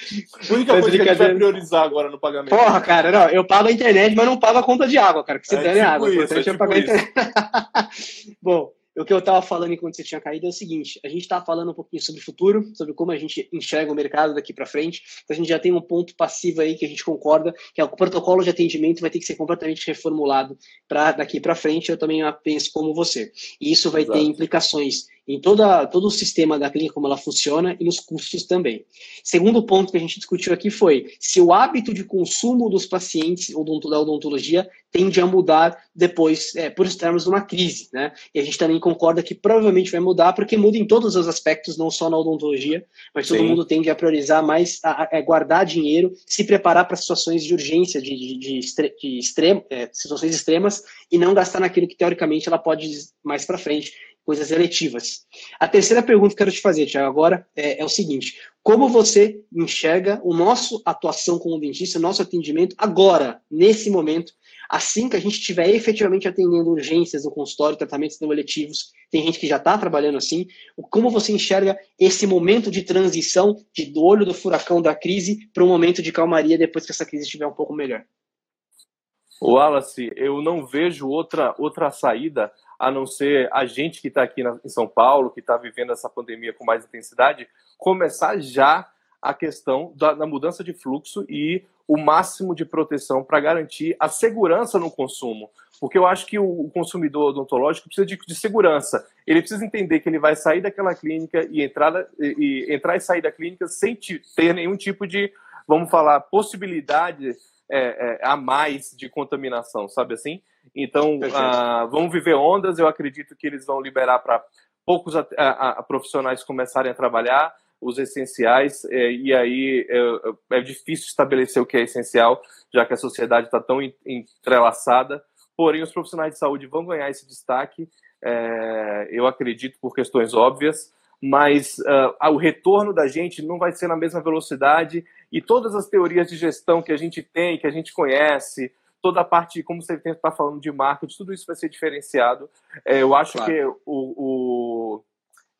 única coisa que a gente vai priorizar agora no pagamento. Porra, cara, não, eu pago a internet, mas não pago a conta de água, cara. Que você é, tipo água. Isso, é, tipo pagar a internet. Bom, o que eu estava falando enquanto você tinha caído é o seguinte: a gente está falando um pouquinho sobre o futuro, sobre como a gente enxerga o mercado daqui para frente. Então a gente já tem um ponto passivo aí que a gente concorda, que é o protocolo de atendimento vai ter que ser completamente reformulado para daqui para frente. Eu também penso como você. E isso vai Exato. ter implicações em toda, todo o sistema da clínica, como ela funciona, e nos custos também. Segundo ponto que a gente discutiu aqui foi se o hábito de consumo dos pacientes da odontologia tende a mudar depois, é, por estarmos numa crise, né? E a gente também concorda que provavelmente vai mudar, porque muda em todos os aspectos, não só na odontologia, mas todo Sim. mundo tende a priorizar mais, a, a, a guardar dinheiro, se preparar para situações de urgência, de, de, de, de extremo, é, situações extremas, e não gastar naquilo que teoricamente ela pode mais para frente coisas eletivas. A terceira pergunta que eu quero te fazer, Tiago, agora é, é, o seguinte: como você enxerga o nosso atuação como dentista, o nosso atendimento agora, nesse momento, assim que a gente estiver efetivamente atendendo urgências no consultório, tratamentos não eletivos, tem gente que já está trabalhando assim, como você enxerga esse momento de transição de, do olho do furacão da crise para um momento de calmaria depois que essa crise estiver um pouco melhor? Wallace, eu não vejo outra, outra saída a não ser a gente que está aqui na, em São Paulo, que está vivendo essa pandemia com mais intensidade, começar já a questão da, da mudança de fluxo e o máximo de proteção para garantir a segurança no consumo. Porque eu acho que o, consumidor odontológico precisa de, de, segurança. Ele precisa entender que ele vai sair daquela clínica e entrar, e, e entrar e sair da clínica sem ter nenhum tipo de, vamos falar, possibilidade é, é, a mais de contaminação, sabe assim? Então, ah, vamos viver ondas. Eu acredito que eles vão liberar para poucos a, a, a profissionais começarem a trabalhar, os essenciais, é, e aí é, é, difícil estabelecer o que é essencial, já que a sociedade está tão entrelaçada. Porém, os profissionais de saúde vão ganhar esse destaque, eu acredito, por questões óbvias, mas uh, o retorno da gente não vai ser na mesma velocidade e todas as teorias de gestão que a gente tem, que a gente conhece, toda a parte, como você está falando de marketing, tudo isso vai ser diferenciado. É, eu acho claro. que o, o,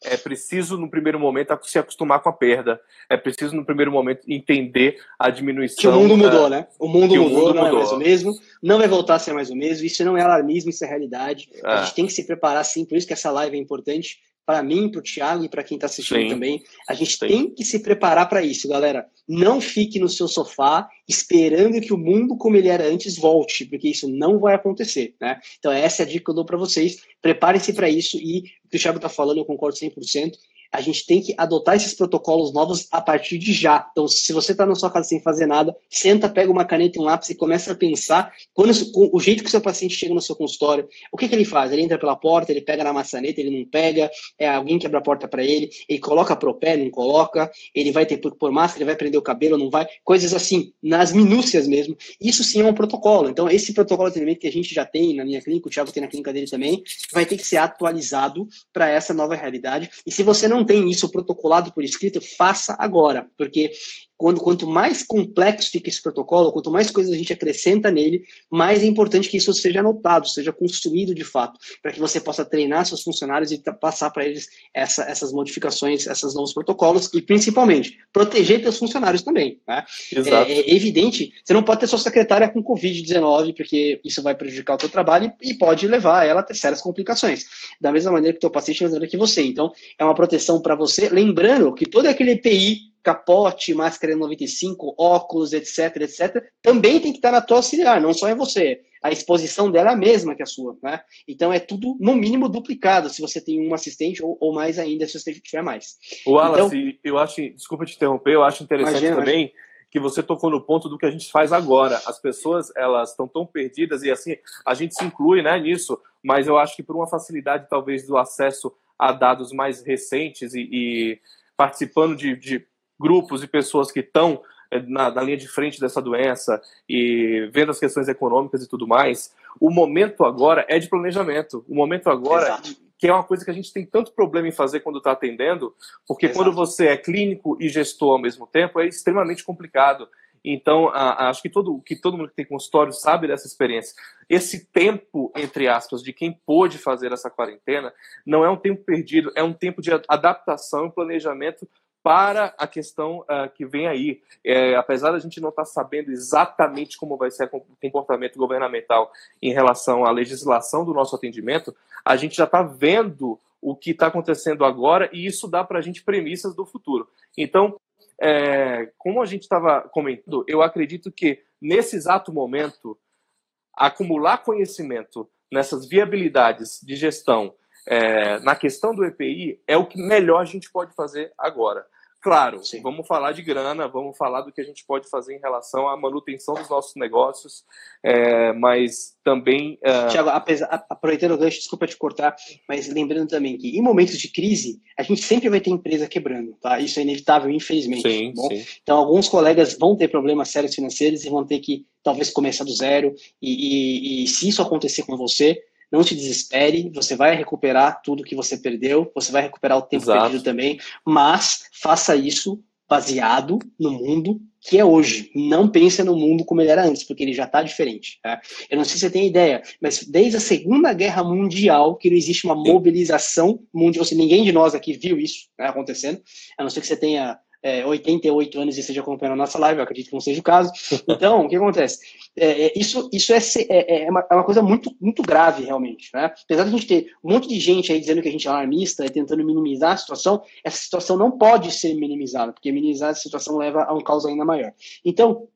é preciso, no primeiro momento, se acostumar com a perda. É preciso, no primeiro momento, entender a diminuição. Que o mundo mudou, né? O mundo mudou, o mundo não mudou. é mais o mesmo, não vai voltar a ser mais o mesmo. Isso não é alarmismo, isso é realidade. É. A gente tem que se preparar, sim, por isso que essa live é importante para mim, para o Thiago e para quem está assistindo Sim. também. A gente Sim. tem que se preparar para isso, galera. Não fique no seu sofá esperando que o mundo como ele era antes volte, porque isso não vai acontecer, né? Então essa é a dica que eu dou para vocês. Preparem-se para isso e o que o Thiago está falando, eu concordo 100% a gente tem que adotar esses protocolos novos a partir de já. Então, se você está na sua casa sem fazer nada, senta, pega uma caneta e um lápis e começa a pensar quando, o jeito que o seu paciente chega no seu consultório, o que, que ele faz? Ele entra pela porta, ele pega na maçaneta, ele não pega, é alguém quebra a porta para ele, ele coloca propé, não coloca, ele vai ter que pôr máscara, ele vai prender o cabelo, não vai, coisas assim, nas minúcias mesmo. Isso sim é um protocolo. Então, esse protocolo de atendimento que a gente já tem na minha clínica, o Thiago tem na clínica dele também, vai ter que ser atualizado para essa nova realidade. E se você não não tem isso protocolado por escrito, faça agora, porque quando, quanto mais complexo fica esse protocolo, quanto mais coisas a gente acrescenta nele, mais é importante que isso seja anotado, seja construído de fato, para que você possa treinar seus funcionários e passar para eles essa, essas modificações, esses novos protocolos e, principalmente, proteger seus funcionários também. Né? É, é, evidente, você não pode ter sua secretária com Covid-19, porque isso vai prejudicar o seu trabalho e, e pode levar ela a ter sérias complicações. Da mesma maneira que o teu paciente é que você. Então, é uma proteção para você, lembrando que todo aquele EPI capote, máscara 95, óculos, etc, etc, também tem que estar na tua auxiliar, não só é você. A exposição dela é a mesma que a sua, né? Então é tudo, no mínimo, duplicado, se você tem um assistente, ou, ou mais ainda, se você tiver mais. O Wallace, então, eu acho, desculpa te interromper, eu acho interessante imagina, também imagina. que você tocou no ponto do que a gente faz agora. As pessoas, elas estão tão perdidas, e assim, a gente se inclui né, nisso, mas eu acho que por uma facilidade, talvez, do acesso a dados mais recentes e, e participando de, de grupos e pessoas que estão eh, na, na, linha de frente dessa doença e vendo as questões econômicas e tudo mais, o momento agora é de planejamento. O momento agora, Exato. que é uma coisa que a gente tem tanto problema em fazer quando está atendendo, porque Exato. quando você é clínico e gestor ao mesmo tempo, é extremamente complicado. Então, a, a, acho que todo, que todo mundo que tem consultório sabe dessa experiência. Esse tempo, entre aspas, de quem pôde fazer essa quarentena, não é um tempo perdido, é um tempo de adaptação e planejamento para a questão uh, que vem aí. É, apesar da gente não estar tá sabendo exatamente como vai ser o comportamento governamental em relação à legislação do nosso atendimento, a gente já está vendo o que está acontecendo agora e isso dá para a gente premissas do futuro. Então, é, como a gente estava comentando, eu acredito que nesse exato momento, acumular conhecimento nessas viabilidades de gestão é, na questão do EPI é o que melhor a gente pode fazer agora. Claro, Sim. vamos falar de grana, vamos falar do que a gente pode fazer em relação à manutenção dos nossos negócios, é, mas também. Uh... Tiago, aproveitando o gancho, desculpa te cortar, mas lembrando também que em momentos de crise, a gente sempre vai ter empresa quebrando, tá? Isso é inevitável, infelizmente. Sim, tá sim. Então, alguns colegas vão ter problemas sérios financeiros e vão ter que talvez começar do zero, e, e, e se isso acontecer com você, não te desespere, você vai recuperar tudo que você perdeu, você vai recuperar o tempo Exato. perdido também, mas faça isso baseado no mundo que é hoje. Não pense no mundo como ele era antes, porque ele já está diferente. Tá? Eu não sei se você tem ideia, mas desde a Segunda Guerra Mundial que não existe uma mobilização mundial. Seja, ninguém de nós aqui viu isso né, acontecendo, a não ser que você tenha é, 88 anos e esteja acompanhando a nossa live, eu acredito que não seja o caso. Então, o que acontece? É, é isso isso é, é, é, uma, é, uma, coisa muito, muito grave, realmente. Né? Apesar de a gente ter um monte de gente aí dizendo que a gente é alarmista e tentando minimizar a situação, essa situação não pode ser minimizada, porque minimizar a situação leva a um caos ainda maior. Então,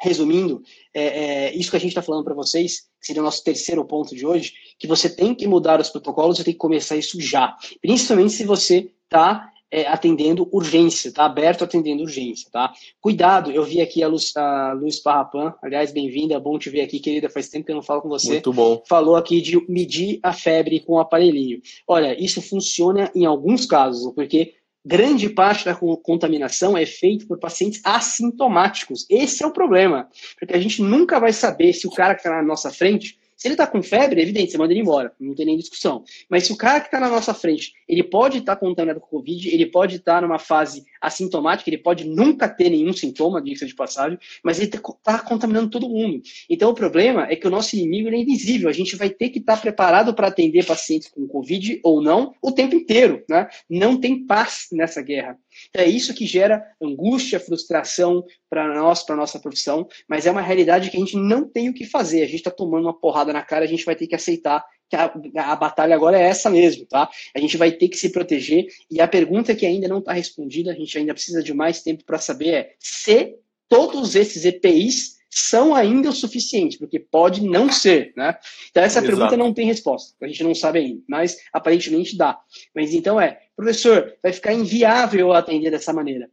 resumindo, é, é, isso que a gente está falando para vocês, que seria o nosso terceiro ponto de hoje, que você tem que mudar os protocolos, você tem que começar isso já. Principalmente se você está é, atendendo urgência, tá? Aberto atendendo urgência, tá? Cuidado, eu vi aqui a Luz, a Luz Parrapan, aliás, bem-vinda, é bom te ver aqui, querida, faz tempo que eu não falo com você. Muito bom. Falou aqui de medir a febre com o aparelhinho. Olha, isso funciona em alguns casos, porque grande parte da contaminação é feita por pacientes assintomáticos. Esse é o problema, porque a gente nunca vai saber se o cara que está na nossa frente se ele está com febre, é evidente, você manda ele embora, não tem nem discussão. Mas se o cara que está na nossa frente, ele pode estar tá contaminado com Covid, ele pode estar tá numa fase assintomática, ele pode nunca ter nenhum sintoma, disso de passagem, mas ele está tá contaminando todo mundo. Então o problema é que o nosso inimigo é invisível, a gente vai ter que estar tá preparado para atender pacientes com Covid ou não o tempo inteiro, né? Não tem paz nessa guerra. Então, é isso que gera angústia, frustração para nós, para nossa profissão, mas é uma realidade que a gente não tem o que fazer. A gente está tomando uma porrada na cara, a gente vai ter que aceitar que a, a, batalha agora é essa mesmo, tá? A gente vai ter que se proteger e a pergunta que ainda não está respondida, a gente ainda precisa de mais tempo para saber é se todos esses EPIs são ainda o suficiente, porque pode não ser, né? Então essa Exato. pergunta não tem resposta, a gente não sabe ainda, mas aparentemente dá. Mas então é, professor, vai ficar inviável atender dessa maneira.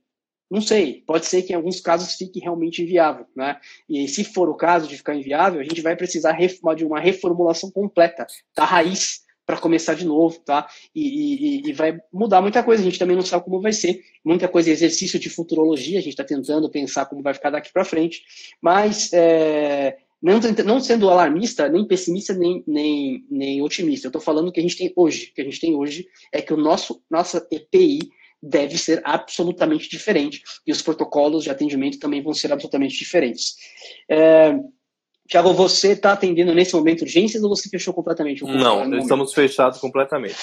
Não sei, pode ser que em alguns casos fique realmente inviável, né? E se for o caso de ficar inviável, a gente vai precisar de uma reformulação completa da raiz para começar de novo, tá? E, e, e, vai mudar muita coisa. A gente também não sabe como vai ser. Muita coisa é exercício de futurologia. A gente está tentando pensar como vai ficar daqui para frente. Mas é, não, não, sendo alarmista, nem pessimista, nem, nem, nem otimista. Eu estou falando que a gente tem hoje. Que a gente tem hoje é que o nosso nossa EPI deve ser absolutamente diferente e os protocolos de atendimento também vão ser absolutamente diferentes. É, Tiago, você está atendendo nesse momento urgências ou você fechou completamente? O Não, estamos fechados completamente.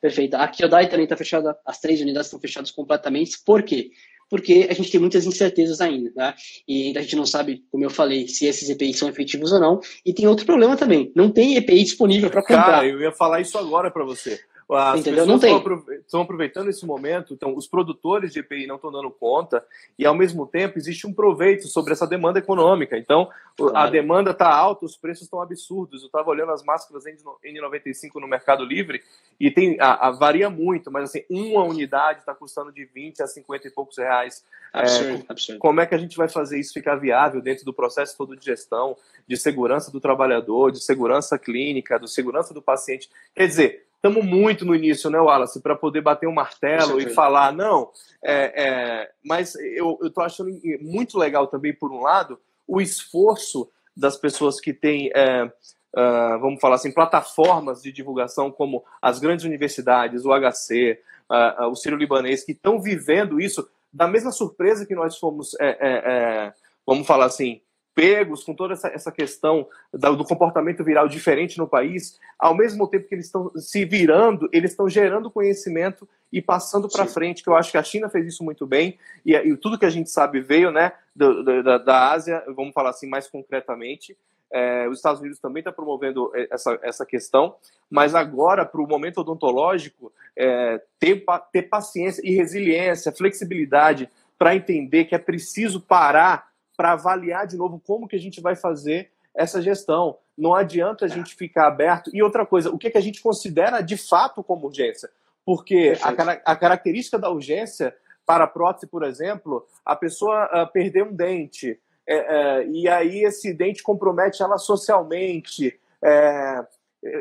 Perfeito. A Kyodai também está fechada, as três unidades estão fechadas completamente. Por quê? Porque a gente tem muitas incertezas ainda, tá? E ainda a gente não sabe, como eu falei, se esses EPIs são efetivos ou não. E tem outro problema também, não tem EPI disponível para comprar. Cara, eu ia falar isso agora para você. As Entendeu? Não tem. Estão aproveitando esse momento, então os produtores de EPI não estão dando conta e ao mesmo tempo existe um proveito sobre essa demanda econômica. Então claro. a demanda está alta, os preços estão absurdos. Eu estava olhando as máscaras N95 no Mercado Livre e tem a, a varia muito, mas assim uma unidade está custando de 20 a 50 e poucos reais. Absurdo, é, absurdo. Como é que a gente vai fazer isso ficar viável dentro do processo todo de gestão, de segurança do trabalhador, de segurança clínica, de segurança do paciente? Quer dizer, estamos muito no início, né, Wallace, para poder bater um martelo e falar, não, é, é, mas eu estou achando muito legal também, por um lado, o esforço das pessoas que têm, é, uh, vamos falar assim, plataformas de divulgação como as grandes universidades, o HC, uh, uh, o Ciro Libanês, que estão vivendo isso da mesma surpresa que nós fomos, é, é, é, vamos falar assim, pegos com toda essa, essa questão da, do comportamento viral diferente no país, ao mesmo tempo que eles estão se virando, eles estão gerando conhecimento e passando para frente, que eu acho que a China fez isso muito bem, e, e tudo que a gente sabe veio né, do, da, da Ásia, vamos falar assim mais concretamente, é, os Estados Unidos também está promovendo é, essa, essa questão, mas agora, para o momento odontológico, é, ter, ter paciência e resiliência, flexibilidade para entender que é preciso parar para avaliar de novo como que a gente vai fazer essa gestão. Não adianta a gente ficar aberto. E outra coisa, o que, que a gente considera de fato como urgência? Porque a, a, característica da urgência para a prótese, por exemplo, a pessoa uh, perder um dente, é, é, e aí esse dente compromete ela socialmente. É,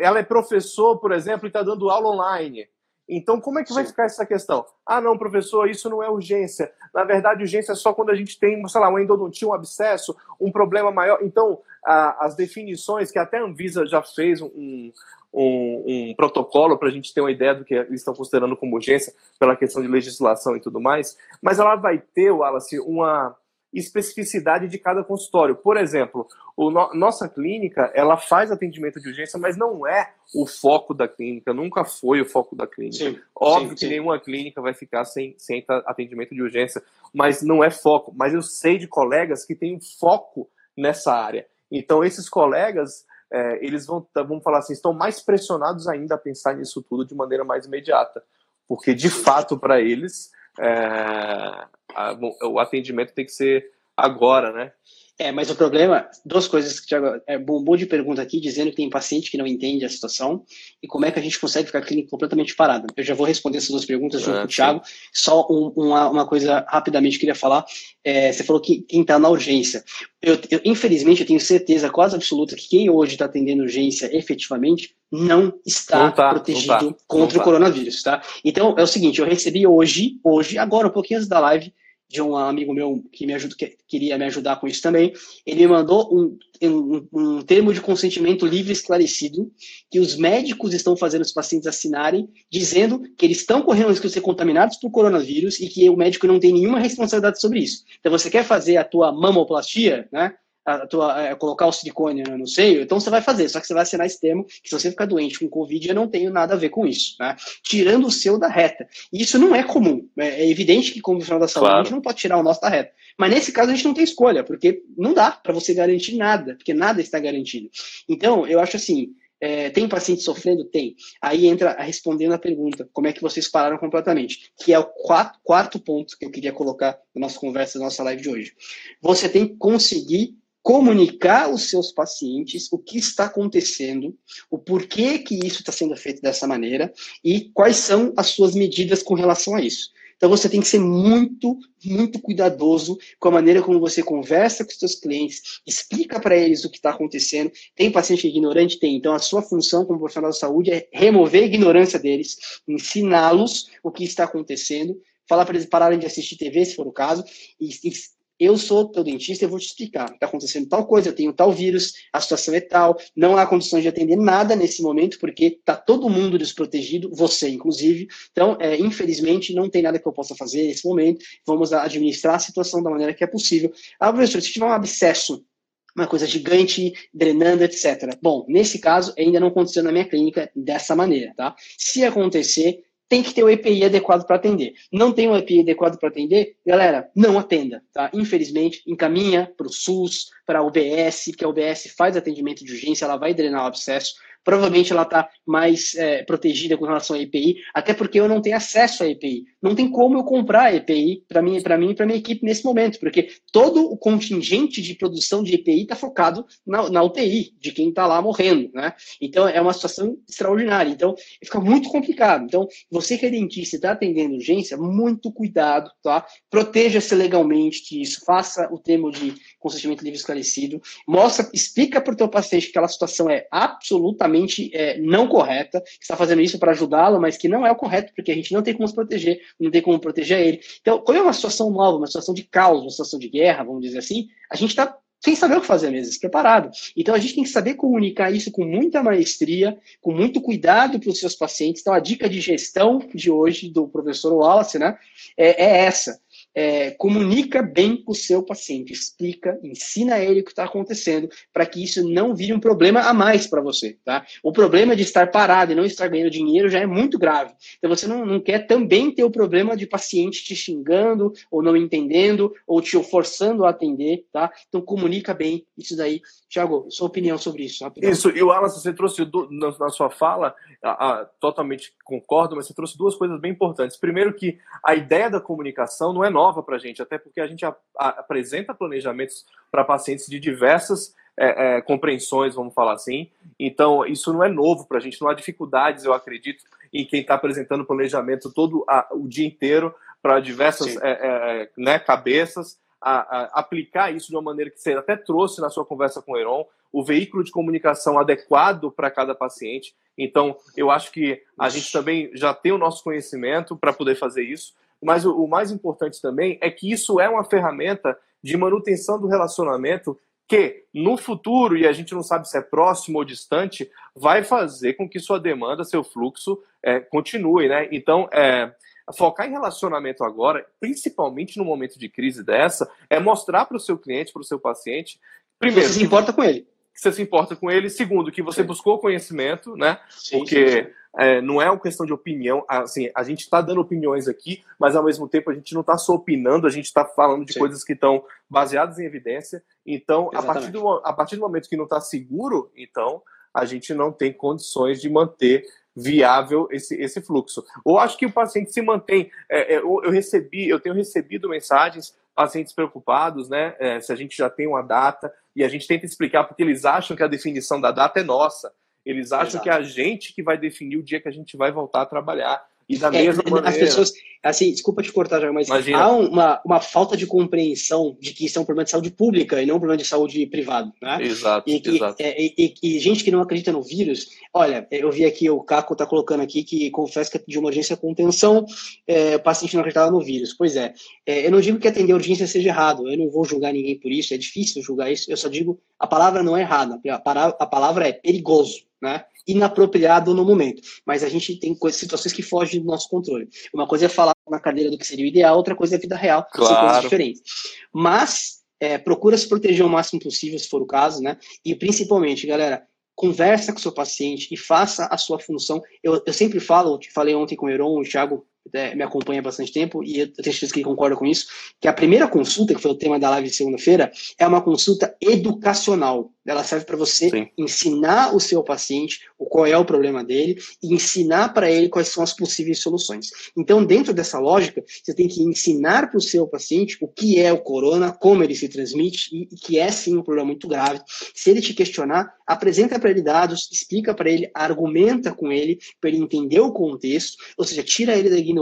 ela é professor, por exemplo, e está dando aula online. Então, como é que Sim. vai ficar essa questão? Ah, não, professor, isso não é urgência. Na verdade, urgência é só quando a gente tem, sei lá, uma endodontia, um abscesso, um problema maior. Então, a, as definições que até a Anvisa já fez um, um, um protocolo para a gente ter uma ideia do que eles estão considerando como urgência pela questão de legislação e tudo mais, mas ela vai ter, Wallace, uma especificidade de cada consultório. Por exemplo, o no, nossa clínica, ela faz atendimento de urgência, mas não é o foco da clínica, nunca foi o foco da clínica. Sim, Óbvio sim, que sim. nenhuma clínica vai ficar sem, sem atendimento de urgência, mas não é foco. Mas eu sei de colegas que têm foco nessa área. Então, esses colegas, é, eles vão, vamos falar assim, estão mais pressionados ainda a pensar nisso tudo de maneira mais imediata. Porque, de fato, para eles, é, a, o atendimento tem que ser agora, né? É, mas o problema, duas coisas que o Thiago é, bombou de pergunta aqui, dizendo que tem paciente que não entende a situação e como é que a gente consegue ficar a clínica completamente parada. Eu já vou responder essas duas perguntas junto é, com o Thiago. Só um, uma, uma coisa rapidamente queria falar. É, você falou que quem está na urgência. Eu, eu, infelizmente, eu tenho certeza quase absoluta que quem hoje está atendendo urgência efetivamente não está não tá, protegido não tá, contra o tá. coronavírus, tá? Então, é o seguinte, eu recebi hoje, hoje, agora, um pouquinho antes da live, de um amigo meu que me ajuda, que queria me ajudar com isso também. Ele me mandou um, um, um, termo de consentimento livre esclarecido que os médicos estão fazendo os pacientes assinarem, dizendo que eles estão correndo risco de ser contaminados por coronavírus e que o médico não tem nenhuma responsabilidade sobre isso. Então, você quer fazer a tua mamoplastia, né? A tua, é, colocar o silicone no seio, então você vai fazer, só que você vai assinar esse termo que se você ficar doente com Covid, eu não tenho nada a ver com isso, né? Tirando o seu da reta. E isso não é comum. É, é evidente que, como profissional da saúde, claro. a gente não pode tirar o nosso da reta. Mas nesse caso a gente não tem escolha, porque não dá para você garantir nada, porque nada está garantido. Então, eu acho assim, é, tem paciente sofrendo? Tem. Aí entra respondendo a pergunta, como é que vocês pararam completamente? Que é o quarto ponto que eu queria colocar na nossa conversa, na nossa live de hoje. Você tem que conseguir comunicar aos seus pacientes o que está acontecendo, o porquê que isso está sendo feito dessa maneira e quais são as suas medidas com relação a isso. Então você tem que ser muito, muito cuidadoso com a maneira como você conversa com os seus clientes, explica para eles o que está acontecendo. Tem paciente ignorante? Tem. Então a sua função como profissional da saúde é remover a ignorância deles, ensiná-los o que está acontecendo, falar para eles pararem de assistir TV, se for o caso, e, eu sou teu dentista, eu vou te explicar. Está acontecendo tal coisa, eu tenho tal vírus, a situação é tal, não há condições de atender nada nesse momento, porque está todo mundo desprotegido, você inclusive. Então, é, infelizmente, não tem nada que eu possa fazer nesse momento. Vamos administrar a situação da maneira que é possível. Ah, professor, se tiver um abscesso uma coisa gigante, drenando, etc. Bom, nesse caso, ainda não aconteceu na minha clínica dessa maneira, tá? Se acontecer, tem que ter o EPI adequado para atender. Não tem o EPI adequado para atender, galera, não atenda, tá? Infelizmente, encaminha para o SUS, para a UBS, que a UBS faz atendimento de urgência, ela vai drenar o abscesso provavelmente ela está mais é, protegida com relação à EPI, até porque eu não tenho acesso à EPI. Não tem como eu comprar EPI para mim, para mim e para minha equipe nesse momento, porque todo o contingente de produção de EPI está focado na, na, UTI, de quem está lá morrendo, né? Então é uma situação extraordinária. Então fica muito complicado. Então você que é dentista está atendendo urgência, muito cuidado, tá? Proteja-se legalmente disso, faça o termo de consentimento livre esclarecido, mostra, explica para o teu paciente que aquela situação é absolutamente é, não correta, que está fazendo isso para ajudá-lo, mas que não é o correto, porque a gente não tem como se proteger, não tem como proteger ele. Então, quando é uma situação nova, uma situação de caos, uma situação de guerra, vamos dizer assim, a gente está sem saber o que fazer mesmo, despreparado. Então a gente tem que saber comunicar isso com muita maestria, com muito cuidado para os seus pacientes. Então a dica de gestão de hoje do professor Wallace, né, é, é essa é, comunica bem com o seu paciente, explica, ensina ele o que está acontecendo, para que isso não vire um problema a mais para você. Tá? O problema de estar parado e não estar ganhando dinheiro já é muito grave. Então você não, não quer também ter o problema de paciente te xingando, ou não entendendo, ou te forçando a atender. Tá? Então comunica bem isso daí. Tiago, sua opinião sobre isso. Rapidão. Isso, e o Alan, você trouxe do, na, na, sua fala, a, a, totalmente concordo, mas você trouxe duas coisas bem importantes. Primeiro que a ideia da comunicação não é nova nova para a gente, até porque a gente a, a, apresenta planejamentos para pacientes de diversas é, é, compreensões, vamos falar assim. Então, isso não é novo para a gente, não há dificuldades, eu acredito, em quem está apresentando planejamento todo a, o dia inteiro para diversas é, é, né, cabeças, a, aplicar isso de uma maneira que você até trouxe na sua conversa com o Heron, o veículo de comunicação adequado para cada paciente. Então, eu acho que a gente também já tem o nosso conhecimento para poder fazer isso, mas o, o mais importante também é que isso é uma ferramenta de manutenção do relacionamento que no futuro, e a gente não sabe se é próximo ou distante, vai fazer com que sua demanda, seu fluxo é, continue, né? Então, é, focar em relacionamento agora, principalmente no momento de crise dessa, é mostrar para o seu cliente, para o seu paciente, primeiro, você se importa com ele, que você se importa com ele, segundo, que você Sim. buscou conhecimento, né? Sim, Porque sim, é, não é uma questão de opinião, assim, a gente está dando opiniões aqui, mas ao mesmo tempo a gente não está só opinando, a gente está falando de Sim. coisas que estão baseadas em evidência. Então, a partir, do, a partir do momento que não está seguro, então a gente não tem condições de manter viável esse, esse fluxo. Ou acho que o paciente se mantém. É, é, eu, eu, recebi, eu tenho recebido mensagens, pacientes preocupados, né? É, se a gente já tem uma data, e a gente tenta explicar porque eles acham que a definição da data é nossa. Eles acham Exato. que é a gente que vai definir o dia que a gente vai voltar a trabalhar. E da é, mesma maneira. As pessoas, assim, desculpa te cortar, já, mas Imagina. há uma, uma falta de compreensão de que isso é um problema de saúde pública e não um problema de saúde privado, né? Exato. E, que, exato. É, e, e, gente que não acredita no vírus, olha, eu vi aqui, o Caco está colocando aqui que confessa que de uma urgência com tensão, é, o paciente não acreditava no vírus. Pois é, é, eu não digo que atender a urgência seja errado, eu não vou julgar ninguém por isso, é difícil julgar isso, eu só digo a palavra não é errada, a palavra é perigoso, né? inapropriado no momento. Mas a gente tem coisas, situações que fogem do nosso controle. Uma coisa é falar na cadeira do que seria o ideal, outra coisa é a vida real, claro. são coisas diferentes. Mas é, procura se proteger o máximo possível, se for o caso, né? E principalmente, galera, conversa com o seu paciente e faça a sua função. Eu, eu sempre falo, te falei ontem com o Heron, o Thiago é, me acompanha há bastante tempo e eu tenho certeza que ele concorda com isso, que a primeira consulta, que foi o tema da live de segunda-feira, é uma consulta educacional. Ela serve para você Sim. ensinar o seu paciente o qual é o problema dele e ensinar para ele quais são as possíveis soluções. Então, dentro dessa lógica, você tem que ensinar para o seu paciente o que é o corona, como ele se transmite e, e que é sim um problema muito grave. Se ele te questionar, apresenta para ele dados, explica para ele, argumenta com ele para ele entender o contexto, ou seja, tira ele da ignorância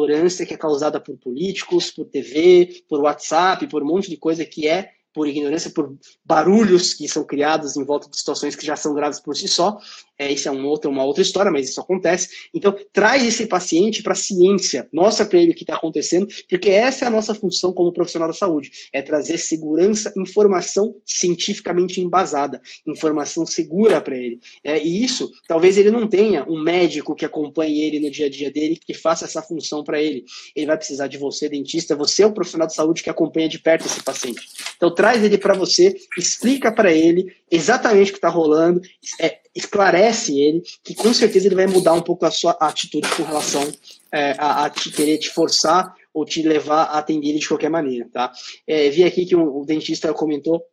que é causada por políticos, por TV, por WhatsApp, por um monte de coisa que é por ignorância, por barulhos que são criados em volta de situações que já são graves por si só. É, isso é um outro, uma outra história, mas isso acontece. Então, traz esse paciente para a ciência, mostra para ele o que está acontecendo, porque essa é a nossa função como profissional da saúde, é trazer segurança, informação cientificamente embasada, informação segura para ele. É, e isso, talvez ele não tenha um médico que acompanhe ele no dia a dia dele, que faça essa função para ele. Ele vai precisar de você, dentista, você é o profissional de saúde que acompanha de perto esse paciente. Então, traz ele para você, explica para ele exatamente o que está rolando, é, esclarece ele, que com certeza ele vai mudar um pouco a sua atitude com relação é, a, a te querer te forçar ou te levar a atender ele de qualquer maneira, tá? É, vi aqui que o, o dentista comentou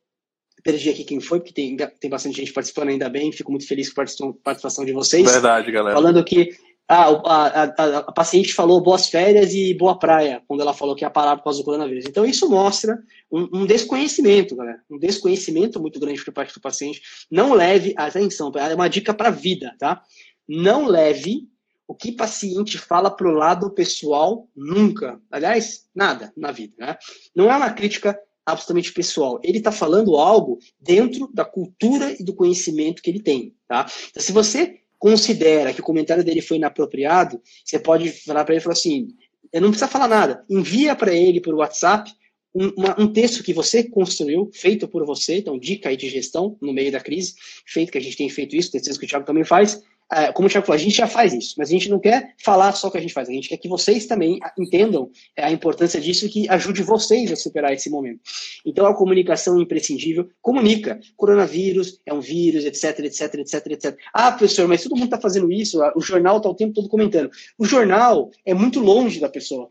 perdi aqui quem foi, porque tem, tem bastante gente participando ainda bem, fico muito feliz com a participação de vocês. Verdade, galera. Falando que ah, a, a, a, paciente falou boas férias e boa praia, quando ela falou que ia parar por causa do coronavírus. Então, isso mostra um, um desconhecimento, galera. Um desconhecimento muito grande por parte do paciente. Não leve, atenção, é uma dica para a vida, tá? Não leve o que paciente fala para o lado pessoal nunca. Aliás, nada na vida, né? Não é uma crítica absolutamente pessoal. Ele está falando algo dentro da cultura e do conhecimento que ele tem, tá? Então, se você considera que o comentário dele foi inapropriado, você pode falar para ele falar assim: não precisa falar nada, envia para ele por WhatsApp um, uma, um, texto que você construiu, feito por você, então dica aí de gestão no meio da crise, feito que a gente tem feito isso, tem certeza que o Thiago também faz, como o Thiago falou, a gente já faz isso, mas a gente não quer falar só o que a gente faz, a gente quer que vocês também entendam é, a importância disso e que ajude vocês a superar esse momento. Então, a comunicação é imprescindível. Comunica. Coronavírus é um vírus, etc, etc, etc, etc. Ah, professor, mas todo mundo está fazendo isso, o jornal está o tempo todo comentando. O jornal é muito longe da pessoa.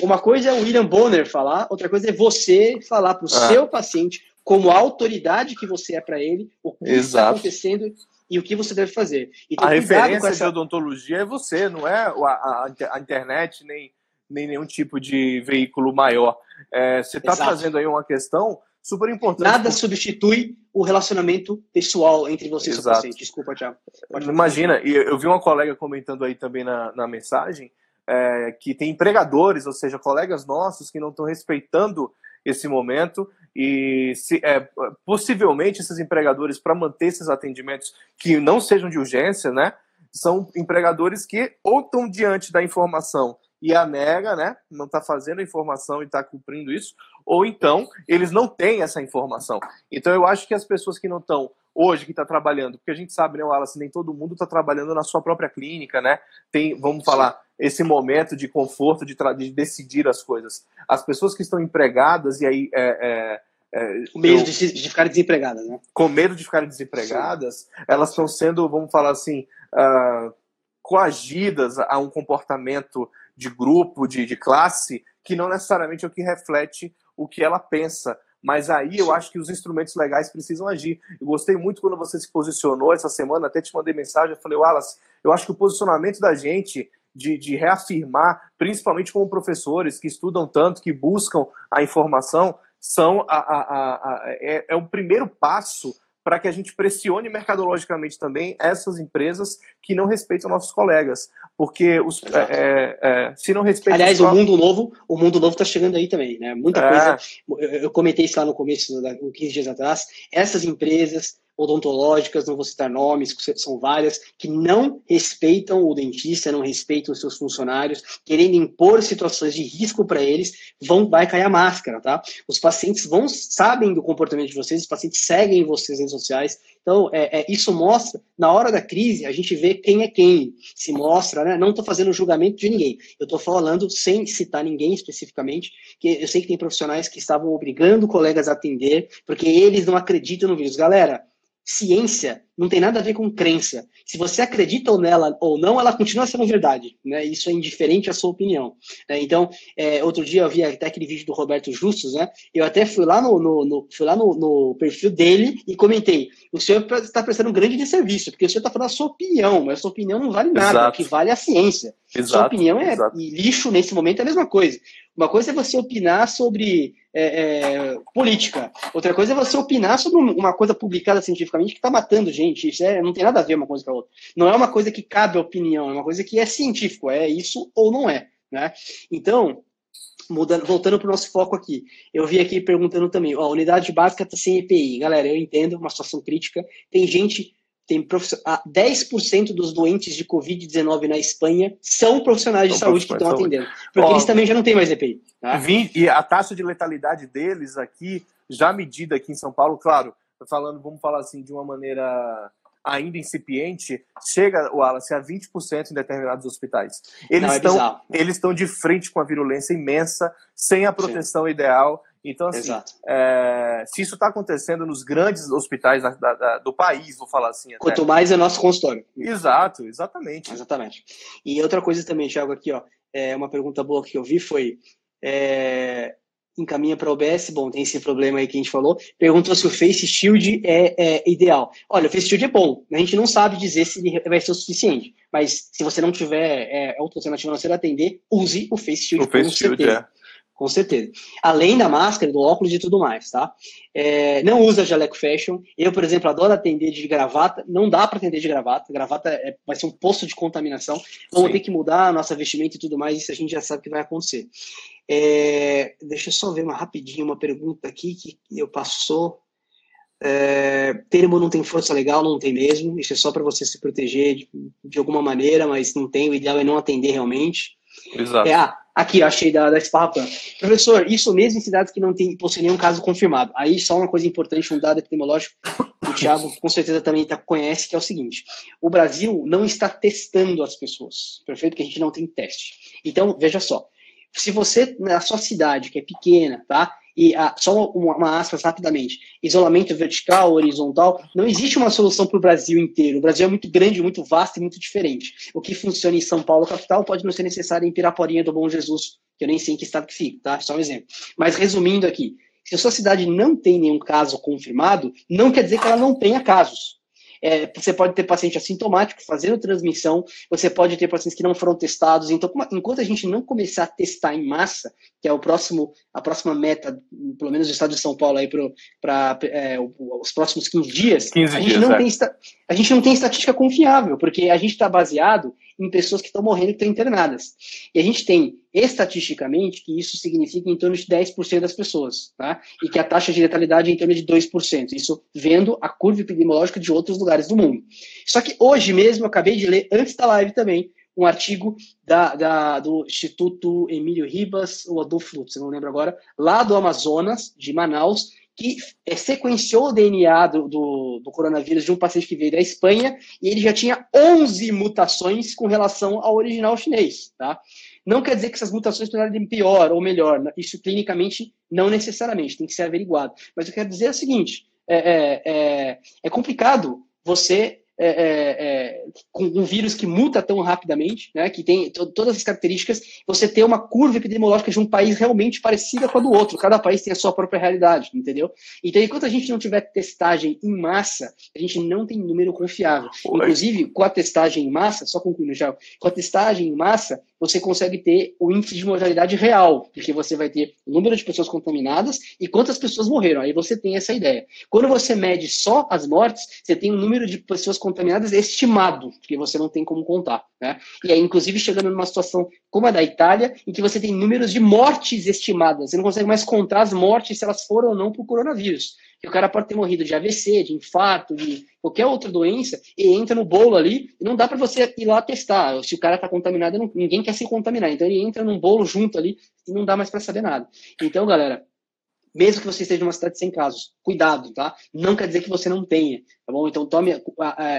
Uma coisa é o William Bonner falar, outra coisa é você falar para o ah. seu paciente, como a autoridade que você é para ele, o que está acontecendo e o que você deve fazer. Então, a referência essa... de odontologia é você, não é a, a, a internet, nem, nem nenhum tipo de veículo maior. É, você está trazendo aí uma questão super importante. Nada substitui o relacionamento pessoal entre você Exato. e seu paciente. Desculpa, Thiago. Imagina, e eu vi uma colega comentando aí também na, na mensagem é, que tem empregadores, ou seja, colegas nossos que não estão respeitando esse momento e se, é, possivelmente esses empregadores para manter esses atendimentos que não sejam de urgência, né, são empregadores que ou estão diante da informação e a nega, né, não está fazendo a informação e está cumprindo isso, ou então eles não têm essa informação. Então eu acho que as pessoas que não estão hoje que está trabalhando, porque a gente sabe, né, Wallace, nem todo mundo está trabalhando na sua própria clínica, né? Tem, vamos falar, esse momento de conforto de, de decidir as coisas. As pessoas que estão empregadas e aí é, é, é, com medo eu, de, de ficarem desempregadas, né? Com medo de ficarem desempregadas, Sim. elas estão sendo, vamos falar assim, uh, coagidas a um comportamento de grupo, de, de classe, que não necessariamente é o que reflete o que ela pensa. Mas aí eu acho que os instrumentos legais precisam agir. Eu gostei muito quando você se posicionou essa semana, até te mandei mensagem, eu falei, Wallace, eu acho que o posicionamento da gente de, de reafirmar, principalmente como professores que estudam tanto, que buscam a informação, são a, a, a, é, é o primeiro passo para que a gente pressione mercadologicamente também essas empresas que não respeitam nossos colegas, porque os, é, é, é, se não respeitam. Aliás, o mundo novo, o mundo novo está chegando aí também, né? Muita é. coisa. Eu, eu comentei isso lá no começo, 15 dias atrás. Essas empresas odontológicas, não vou citar nomes, são várias, que não respeitam o dentista, não respeitam os seus funcionários, querendo impor situações de risco para eles, vão vai cair a máscara, tá? Os pacientes vão sabem do comportamento de vocês, os pacientes seguem vocês nas redes sociais. Então, é, é, isso mostra, na hora da crise, a gente vê quem é quem, se mostra, né? Não estou fazendo julgamento de ninguém, eu estou falando sem citar ninguém especificamente, que eu sei que tem profissionais que estavam obrigando colegas a atender, porque eles não acreditam no vírus. Galera, ciência não tem nada a ver com crença. Se você acredita ou nela ou não, ela continua sendo verdade. Né? Isso é indiferente à sua opinião. Né? Então, é, outro dia eu vi até aquele vídeo do Roberto Justus, né? Eu até fui lá no, no, no fui lá no, no, perfil dele e comentei: o senhor está prestando um grande serviço, porque o senhor está falando a sua opinião, mas a sua opinião não vale nada, Exato. o que vale é a ciência. Exato. Sua opinião é Exato. lixo nesse momento é a mesma coisa. Uma coisa é você opinar sobre é, é, política. Outra coisa é você opinar sobre uma coisa publicada cientificamente que está matando gente. Isso é, não tem nada a ver uma coisa com a outra. Não é uma coisa que cabe a opinião, é uma coisa que é científico. É isso ou não é. Né? Então, mudando, voltando para o nosso foco aqui, eu vi aqui perguntando também, ó, a unidade básica está sem EPI. Galera, eu entendo, uma situação crítica. Tem gente, tem profission... ah, 10% dos doentes de Covid-19 na Espanha são profissionais de saúde que estão atendendo. Porque ó, eles também já não têm mais EPI. Tá? e a taxa de letalidade deles aqui, já medida aqui em São Paulo, claro, falando, vamos falar assim, de uma maneira ainda incipiente, chega, o Wallace, a 20% em determinados hospitais. Eles, Não, é estão, eles estão de frente com a virulência imensa, sem a proteção Sim. ideal. Então, assim, é, se isso está acontecendo nos grandes hospitais da, da, do país, vou falar assim. Até. Quanto mais é nosso consultório. Exato, exatamente. Exatamente. E outra coisa também, Thiago, aqui, ó, é uma pergunta boa que eu vi foi. É, encaminha para o OBS, bom, tem esse problema aí que a gente falou, perguntou se o Face Shield é, é, ideal. Olha, o Face Shield é bom, a gente não sabe dizer se ele vai ser o suficiente, mas se você não tiver é, outra alternativa não ser atender, use o Face Shield. O Face Shield, é. Com certeza. Além da máscara, do óculos e tudo mais, tá? É, não usa jaleco fashion. Eu, por exemplo, adoro atender de gravata. Não dá para atender de gravata. Gravata é, vai ser um posto de contaminação. Vamos ter que mudar a nossa vestimenta e tudo mais. Isso a gente já sabe que vai acontecer. É, deixa eu só ver uma rapidinho uma pergunta aqui que eu passou. É, termo não tem força legal, não tem mesmo. Isso é só para você se proteger de, de, alguma maneira, mas não tem. O ideal é não atender realmente. Exato. É, ah, aqui, achei da, da Sparrapan. Professor, isso mesmo em cidades que não tem possui nenhum caso confirmado. Aí, só uma coisa importante, um dado epidemiológico, o Thiago com certeza também tá, conhece, que é o seguinte: o Brasil não está testando as pessoas. Perfeito? Que a gente não tem teste. Então, veja só se você, na sua cidade, que é pequena, tá? E ah, só uma, uma aspas rapidamente: isolamento vertical, horizontal, não existe uma solução para o Brasil inteiro. O Brasil é muito grande, muito vasto e muito diferente. O que funciona em São Paulo, capital, pode não ser necessário em Piraporinha do Bom Jesus, que eu nem sei em que estado que fica, tá? Só um exemplo. Mas resumindo aqui: se a sua cidade não tem nenhum caso confirmado, não quer dizer que ela não tenha casos. É, você pode ter paciente assintomático fazendo transmissão, você pode ter pacientes que não foram testados. Então, enquanto a gente não começar a testar em massa, que é o próximo, a próxima meta, pelo menos do estado de São Paulo aí para é, os próximos 15 dias, 15 a, gente dias não é. tem, a gente não tem estatística confiável, porque a gente está baseado em pessoas que estão morrendo e estão internadas. E a gente tem, estatisticamente, que isso significa em torno de 10% das pessoas, tá? E que a taxa de letalidade é em torno de 2%. Isso vendo a curva epidemiológica de outros lugares do mundo. Só que hoje mesmo, eu acabei de ler, antes da live também, um artigo da, da, do Instituto Emílio Ribas, ou Adolfo Lutz, não lembro agora, lá do Amazonas, de Manaus, que é, sequenciou o DNA do, do, do, coronavírus de um paciente que veio da Espanha e ele já tinha 11 mutações com relação ao original chinês, tá? Não quer dizer que essas mutações tornarem pior ou melhor, né? isso clinicamente não necessariamente, tem que ser averiguado. Mas eu quero dizer é o seguinte, é, é, é, é complicado você é, é, é, com um vírus que muta tão rapidamente, né, que tem todas as características, você ter uma curva epidemiológica de um país realmente parecida com a do outro. Cada país tem a sua própria realidade, entendeu? Então, enquanto a gente não tiver testagem em massa, a gente não tem número confiável. Oi. Inclusive, com a testagem em massa, só concluindo já, com a testagem em massa, você consegue ter o índice de mortalidade real, porque você vai ter o número de pessoas contaminadas e quantas pessoas morreram. Aí você tem essa ideia. Quando você mede só as mortes, você tem o número de pessoas contaminadas estimado, porque você não tem como contar. Né? E aí, inclusive, chegando numa situação como a da Itália, em que você tem números de mortes estimadas. Você não consegue mais contar as mortes se elas foram ou não por coronavírus o cara pode ter morrido de AVC, de infarto, de qualquer outra doença, e entra no bolo ali, e não dá para você ir lá testar. Se o cara está contaminado, não, ninguém quer se contaminar. Então ele entra num bolo junto ali e não dá mais para saber nada. Então, galera, mesmo que você esteja em uma cidade sem casos, cuidado, tá? Não quer dizer que você não tenha, tá bom? Então tome,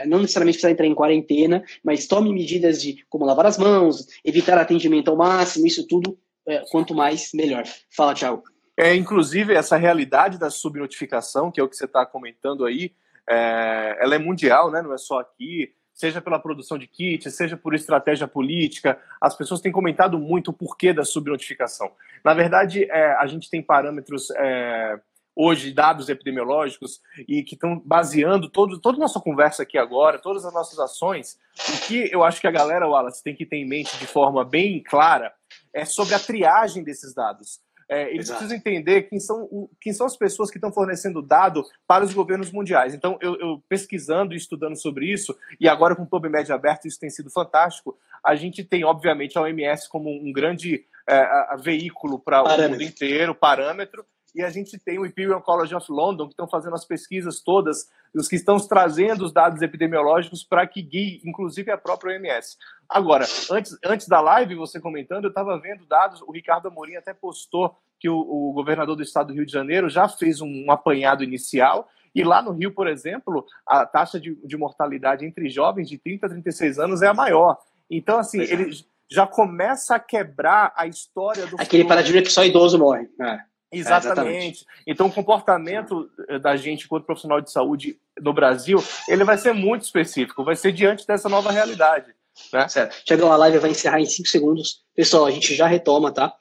não necessariamente precisa entrar em quarentena, mas tome medidas de como lavar as mãos, evitar atendimento ao máximo, isso tudo, é, quanto mais, melhor. Fala, Thiago. É, inclusive, essa realidade da subnotificação, que é o que você está comentando aí, é, ela é mundial, né? não é só aqui, seja pela produção de kits, seja por estratégia política. As pessoas têm comentado muito o porquê da subnotificação. Na verdade, é, a gente tem parâmetros é, hoje, dados epidemiológicos, e que estão baseando todo, toda a nossa conversa aqui agora, todas as nossas ações. O que eu acho que a galera, Wallace, tem que ter em mente de forma bem clara é sobre a triagem desses dados. É, eles Exato. precisam entender quem são, quem são as pessoas que estão fornecendo dado para os governos mundiais. Então, eu, eu pesquisando e estudando sobre isso, e agora com o PubMed aberto, isso tem sido fantástico. A gente tem, obviamente, a OMS como um grande é, a, veículo para o mundo inteiro, parâmetro, e a gente tem o Imperial College of London, que estão fazendo as pesquisas todas, os que estão trazendo os dados epidemiológicos para que guie, inclusive, a própria OMS. Agora, antes, antes da live, você comentando, eu estava vendo dados, o Ricardo Amorim até postou que o, o, governador do estado do Rio de Janeiro já fez um, um apanhado inicial, e lá no Rio, por exemplo, a taxa de, de mortalidade entre jovens de 30 a 36 anos é a maior. Então, assim, é. ele já começa a quebrar a história do. Aquele paradigma que só idoso morre. É. Exatamente. É. Então, o comportamento eh, da gente, enquanto profissional de saúde no Brasil, ele vai ser muito específico, vai ser diante dessa nova realidade. Né? Certo. Chegou a live, vai encerrar em 5 segundos. Pessoal, a gente já retoma, tá?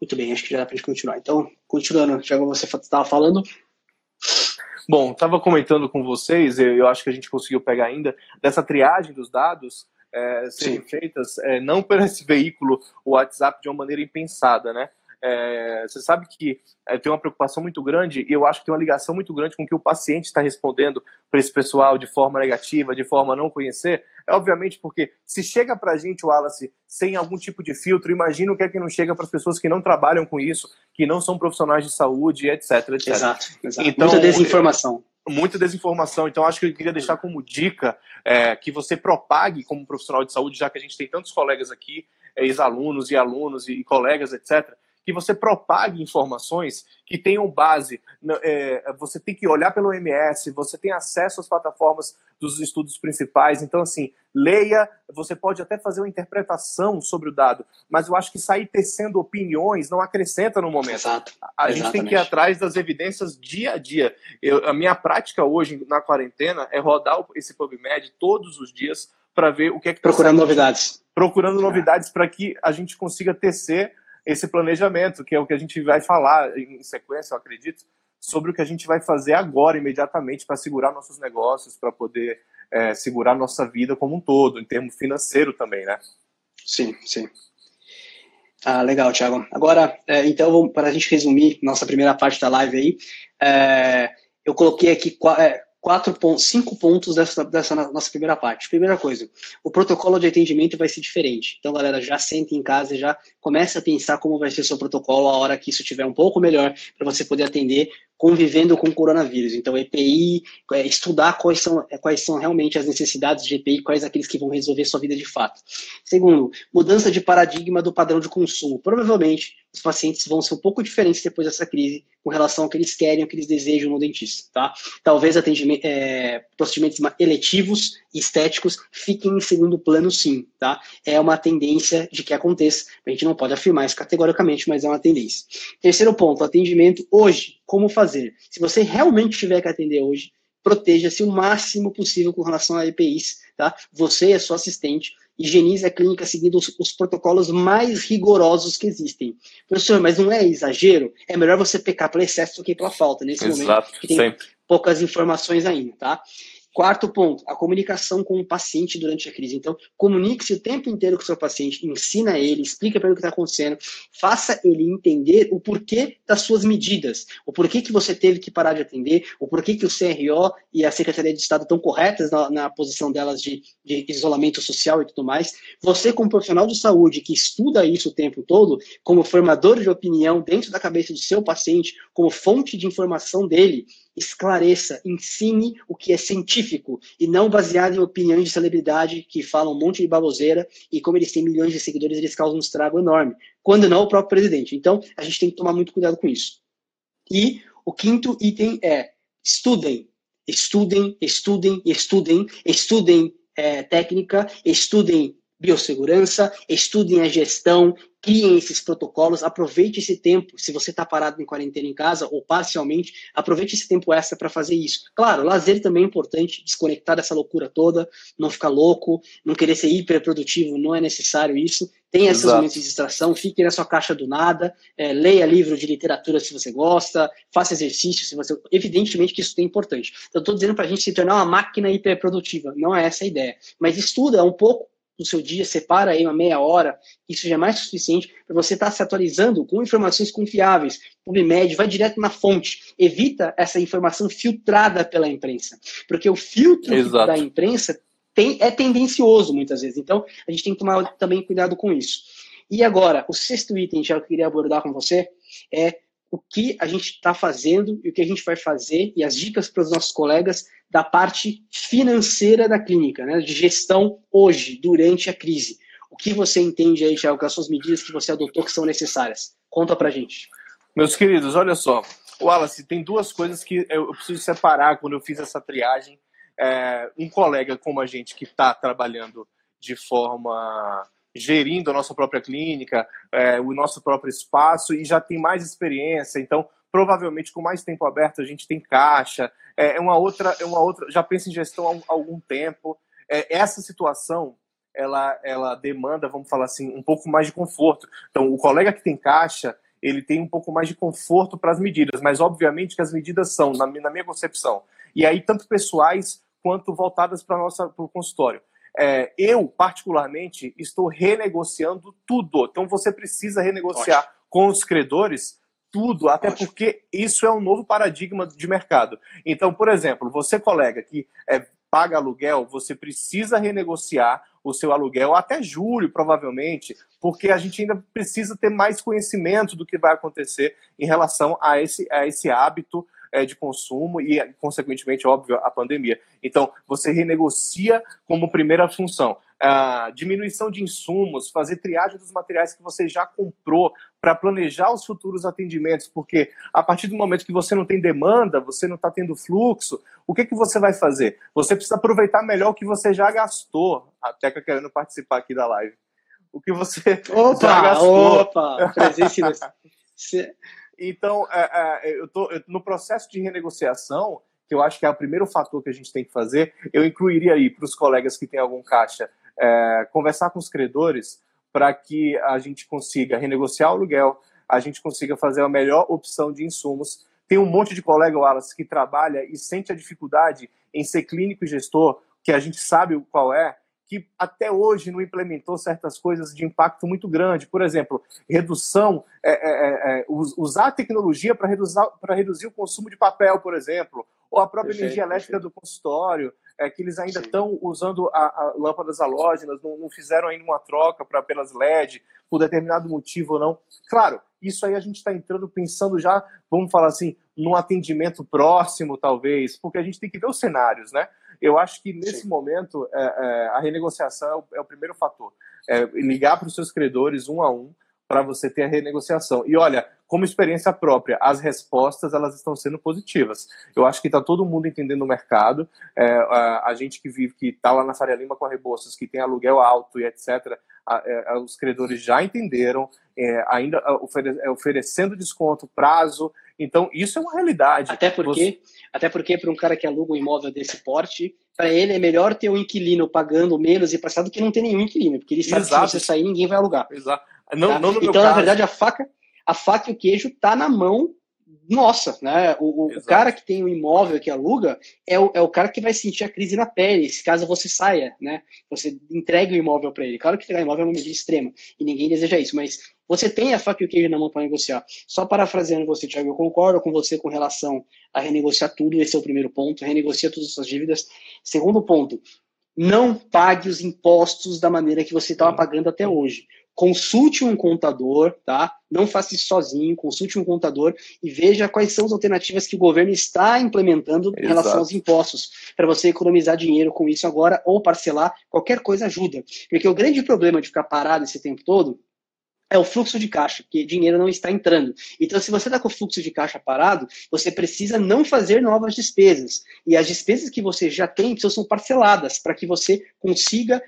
Muito bem, acho que já dá pra gente continuar. Então, continuando, Tiago, você estava falando. Bom, estava comentando com vocês, eu acho que a gente conseguiu pegar ainda, dessa triagem dos dados é, serem Sim. feitas é, não por esse veículo, o WhatsApp, de uma maneira impensada, né? É, você sabe que é, tem uma preocupação muito grande e eu acho que tem uma ligação muito grande com o que o paciente está respondendo para esse pessoal de forma negativa, de forma a não conhecer. É obviamente porque se chega para a gente, Wallace, sem algum tipo de filtro, imagina o que é que não chega para as pessoas que não trabalham com isso, que não são profissionais de saúde, etc. etc. Exato, exato. Então, Muita desinformação muita desinformação. Então, acho que eu queria deixar como dica é, que você propague como profissional de saúde, já que a gente tem tantos colegas aqui, ex-alunos e alunos e colegas, etc., que você propague informações que tenham base. É, você tem que olhar pelo OMS, você tem acesso às plataformas dos estudos principais. Então, assim, leia, você pode até fazer uma interpretação sobre o dado, mas eu acho que sair tecendo opiniões não acrescenta no momento. Exato. A gente tem que ir atrás das evidências dia a dia. Eu, a minha prática hoje na quarentena é rodar esse PubMed todos os dias para ver o que é que tá procurando novidades. Procurando novidades para que a gente consiga tecer esse planejamento, que é o que a gente vai falar em sequência, eu acredito, sobre o que a gente vai fazer agora, imediatamente, para segurar nossos negócios, para poder é, segurar nossa vida como um todo, em termos financeiro também, né? Sim, sim. Ah, legal, Thiago. Agora, é, então, para a gente resumir nossa primeira parte da live aí, é, eu coloquei aqui é, quatro pontos, cinco pontos dessa, dessa nossa primeira parte. Primeira coisa, o protocolo de atendimento vai ser diferente. Então, galera, já sente em casa e já comece a pensar como vai ser seu protocolo a hora que isso estiver um pouco melhor para você poder atender convivendo com o coronavírus. Então, EPI, é, estudar quais são, é, quais são realmente as necessidades de EPI, quais aqueles que vão resolver sua vida de fato. Segundo, mudança de paradigma do padrão de consumo. Provavelmente, os pacientes vão ser um pouco diferentes depois dessa crise com relação ao que eles querem, ao que eles desejam no dentista, tá? Talvez atendimento, é, procedimentos eletivos estéticos fiquem em segundo plano, sim, tá? É uma tendência de que aconteça. A gente não pode afirmar isso categoricamente, mas é uma tendência. Terceiro ponto, atendimento hoje. Como fazer? Se você realmente tiver que atender hoje, proteja-se o máximo possível com relação a EPIs, tá? Você a sua assistente higienize a clínica seguindo os, os, protocolos mais rigorosos que existem. Professor, mas não é exagero? É melhor você pecar pelo excesso do que pela falta, nesse Exato, momento, que tem sempre. poucas informações ainda, tá? Quarto ponto, a comunicação com o paciente durante a crise. Então, comunique-se o tempo inteiro com o seu paciente, ensina ele, explica para ele o que está acontecendo, faça ele entender o porquê das suas medidas, o porquê que você teve que parar de atender, o porquê que o CRO e a Secretaria de Estado estão corretas na, na posição delas de, de, isolamento social e tudo mais. Você, como profissional de saúde que estuda isso o tempo todo, como formador de opinião dentro da cabeça do seu paciente, como fonte de informação dele, esclareça, ensine o que é científico e não baseado em opiniões de celebridade que falam um monte de baboseira e como eles têm milhões de seguidores, eles causam um estrago enorme, quando não o próprio presidente. Então, a gente tem que tomar muito cuidado com isso. E o quinto item é estudem, estudem, estudem, estudem, estudem é, técnica, estudem biossegurança, estudem a gestão, criem esses protocolos, aproveite esse tempo, se você está parado em quarentena em casa ou parcialmente, aproveite esse tempo extra para fazer isso. Claro, lazer também é importante, desconectar dessa loucura toda, não ficar louco, não querer ser hiperprodutivo, não é necessário isso. Tenha esses momentos de distração, fique na sua caixa do nada, é, leia livro de literatura se você gosta, faça exercício se você. Evidentemente que isso é importante. Então, estou dizendo para a gente se tornar uma máquina hiperprodutiva, não é essa a ideia. Mas estuda um pouco do seu dia, separa aí uma meia hora, isso já é mais suficiente para você estar tá se atualizando com informações confiáveis. PubMed, vai direto na fonte, evita essa informação filtrada pela imprensa, porque o filtro da imprensa tem, é tendencioso muitas vezes, então a gente tem que tomar também cuidado com isso. E agora, o sexto item que eu queria abordar com você é o que a gente está fazendo e o que a gente vai fazer e as dicas para os nossos colegas da parte financeira da clínica, né, de gestão hoje, durante a crise. O que você entende aí, Thiago, com as suas medidas que você adotou que são necessárias? Conta para gente. Meus queridos, olha só. Wallace, tem duas coisas que eu preciso separar quando eu fiz essa triagem. É, um colega como a gente que está trabalhando de forma gerindo a nossa própria clínica, é, o nosso próprio espaço e já tem mais experiência, então provavelmente com mais tempo aberto a gente tem caixa, é, é uma outra, é uma outra, já pensa em gestão há algum tempo. É, essa situação ela, ela demanda, vamos falar assim, um pouco mais de conforto. Então, o colega que tem caixa, ele tem um pouco mais de conforto para as medidas, mas obviamente que as medidas são, na, na minha concepção, e aí tanto pessoais quanto voltadas para o consultório. É, eu, particularmente, estou renegociando tudo. Então, você precisa renegociar Ótimo. com os credores tudo, até Ótimo. porque isso é um novo paradigma de mercado. Então, por exemplo, você, colega, que é, paga aluguel, você precisa renegociar o seu aluguel até julho, provavelmente, porque a gente ainda precisa ter mais conhecimento do que vai acontecer em relação a esse, a esse hábito é, de consumo e, consequentemente, óbvio, a pandemia. Então, você renegocia como primeira função. a diminuição de insumos, fazer triagem dos materiais que você já comprou para planejar os futuros atendimentos, porque a partir do momento que você não tem demanda, você não está tendo fluxo, o que, que você vai fazer? Você precisa aproveitar melhor o que você já gastou. A Teca querendo participar aqui da live. O que você opa, já gastou. Opa, presença Então, é, é, eu estou no processo de renegociação, que eu acho que é o primeiro fator que a gente tem que fazer, eu incluiria aí para os colegas que têm algum caixa, é, conversar com os credores para que a gente consiga renegociar o aluguel, a gente consiga fazer a melhor opção de insumos. Tem um monte de colega, Wallace, que trabalha e sente a dificuldade em ser clínico e gestor, que a gente sabe qual é, que até hoje não implementou certas coisas de impacto muito grande. Por exemplo, redução, é, é, é, é usar a tecnologia para reduzir, reduzir o consumo de papel, por exemplo, ou a própria energia elétrica do consultório, é, que eles ainda estão usando a, a lâmpadas halógenas, não, não, fizeram ainda uma troca para apenas LED, por determinado motivo ou não. Claro, isso aí a gente está entrando pensando já, vamos falar assim, num atendimento próximo, talvez, porque a gente tem que ver os cenários, né? Eu acho que nesse Sim. momento é, é, a renegociação é o, é o primeiro fator. É ligar para os seus credores um a um para você ter a renegociação. E olha, como experiência própria, as respostas elas estão sendo positivas. Eu acho que está todo mundo entendendo o mercado. É, a, a, gente que vive, que está lá na Faria Lima com a Rebouças, que tem aluguel alto e etc., a, é, a, os credores já entenderam, é, ainda ofere, é, oferecendo desconto, prazo. Então, isso é uma realidade. Até porque, Você... até porque para um cara que aluga um imóvel desse porte, para ele é melhor ter um inquilino pagando menos e passado do que não ter nenhum inquilino, porque ele sabe Exato. que se você sair, ninguém vai alugar. Exato. Não, tá? não então, caso. na verdade, a faca, a faca e o queijo tá na mão nossa, né? O, o, cara que tem o um imóvel que aluga é o, é o cara que vai sentir a crise na pele, se caso você saia, né? Você entrega o imóvel para ele. Claro que entregar imóvel é uma medida extrema e ninguém deseja isso, mas você tem a faca e o queijo na mão para negociar. Só parafraseando você, Thiago, eu concordo com você com relação a renegociar tudo, esse é o primeiro ponto, renegocia todas as suas dívidas. Segundo ponto, não pague os impostos da maneira que você estava pagando até hoje consulte um contador, tá? Não faça isso sozinho, consulte um contador e veja quais são as alternativas que o governo está implementando Exato. em relação aos impostos, para você economizar dinheiro com isso agora ou parcelar, qualquer coisa ajuda. Porque o grande problema de ficar parado esse tempo todo é o fluxo de caixa, que dinheiro não está entrando. Então, se você está com o fluxo de caixa parado, você precisa não fazer novas despesas. E as despesas que você já tem precisam ser parceladas para que você consiga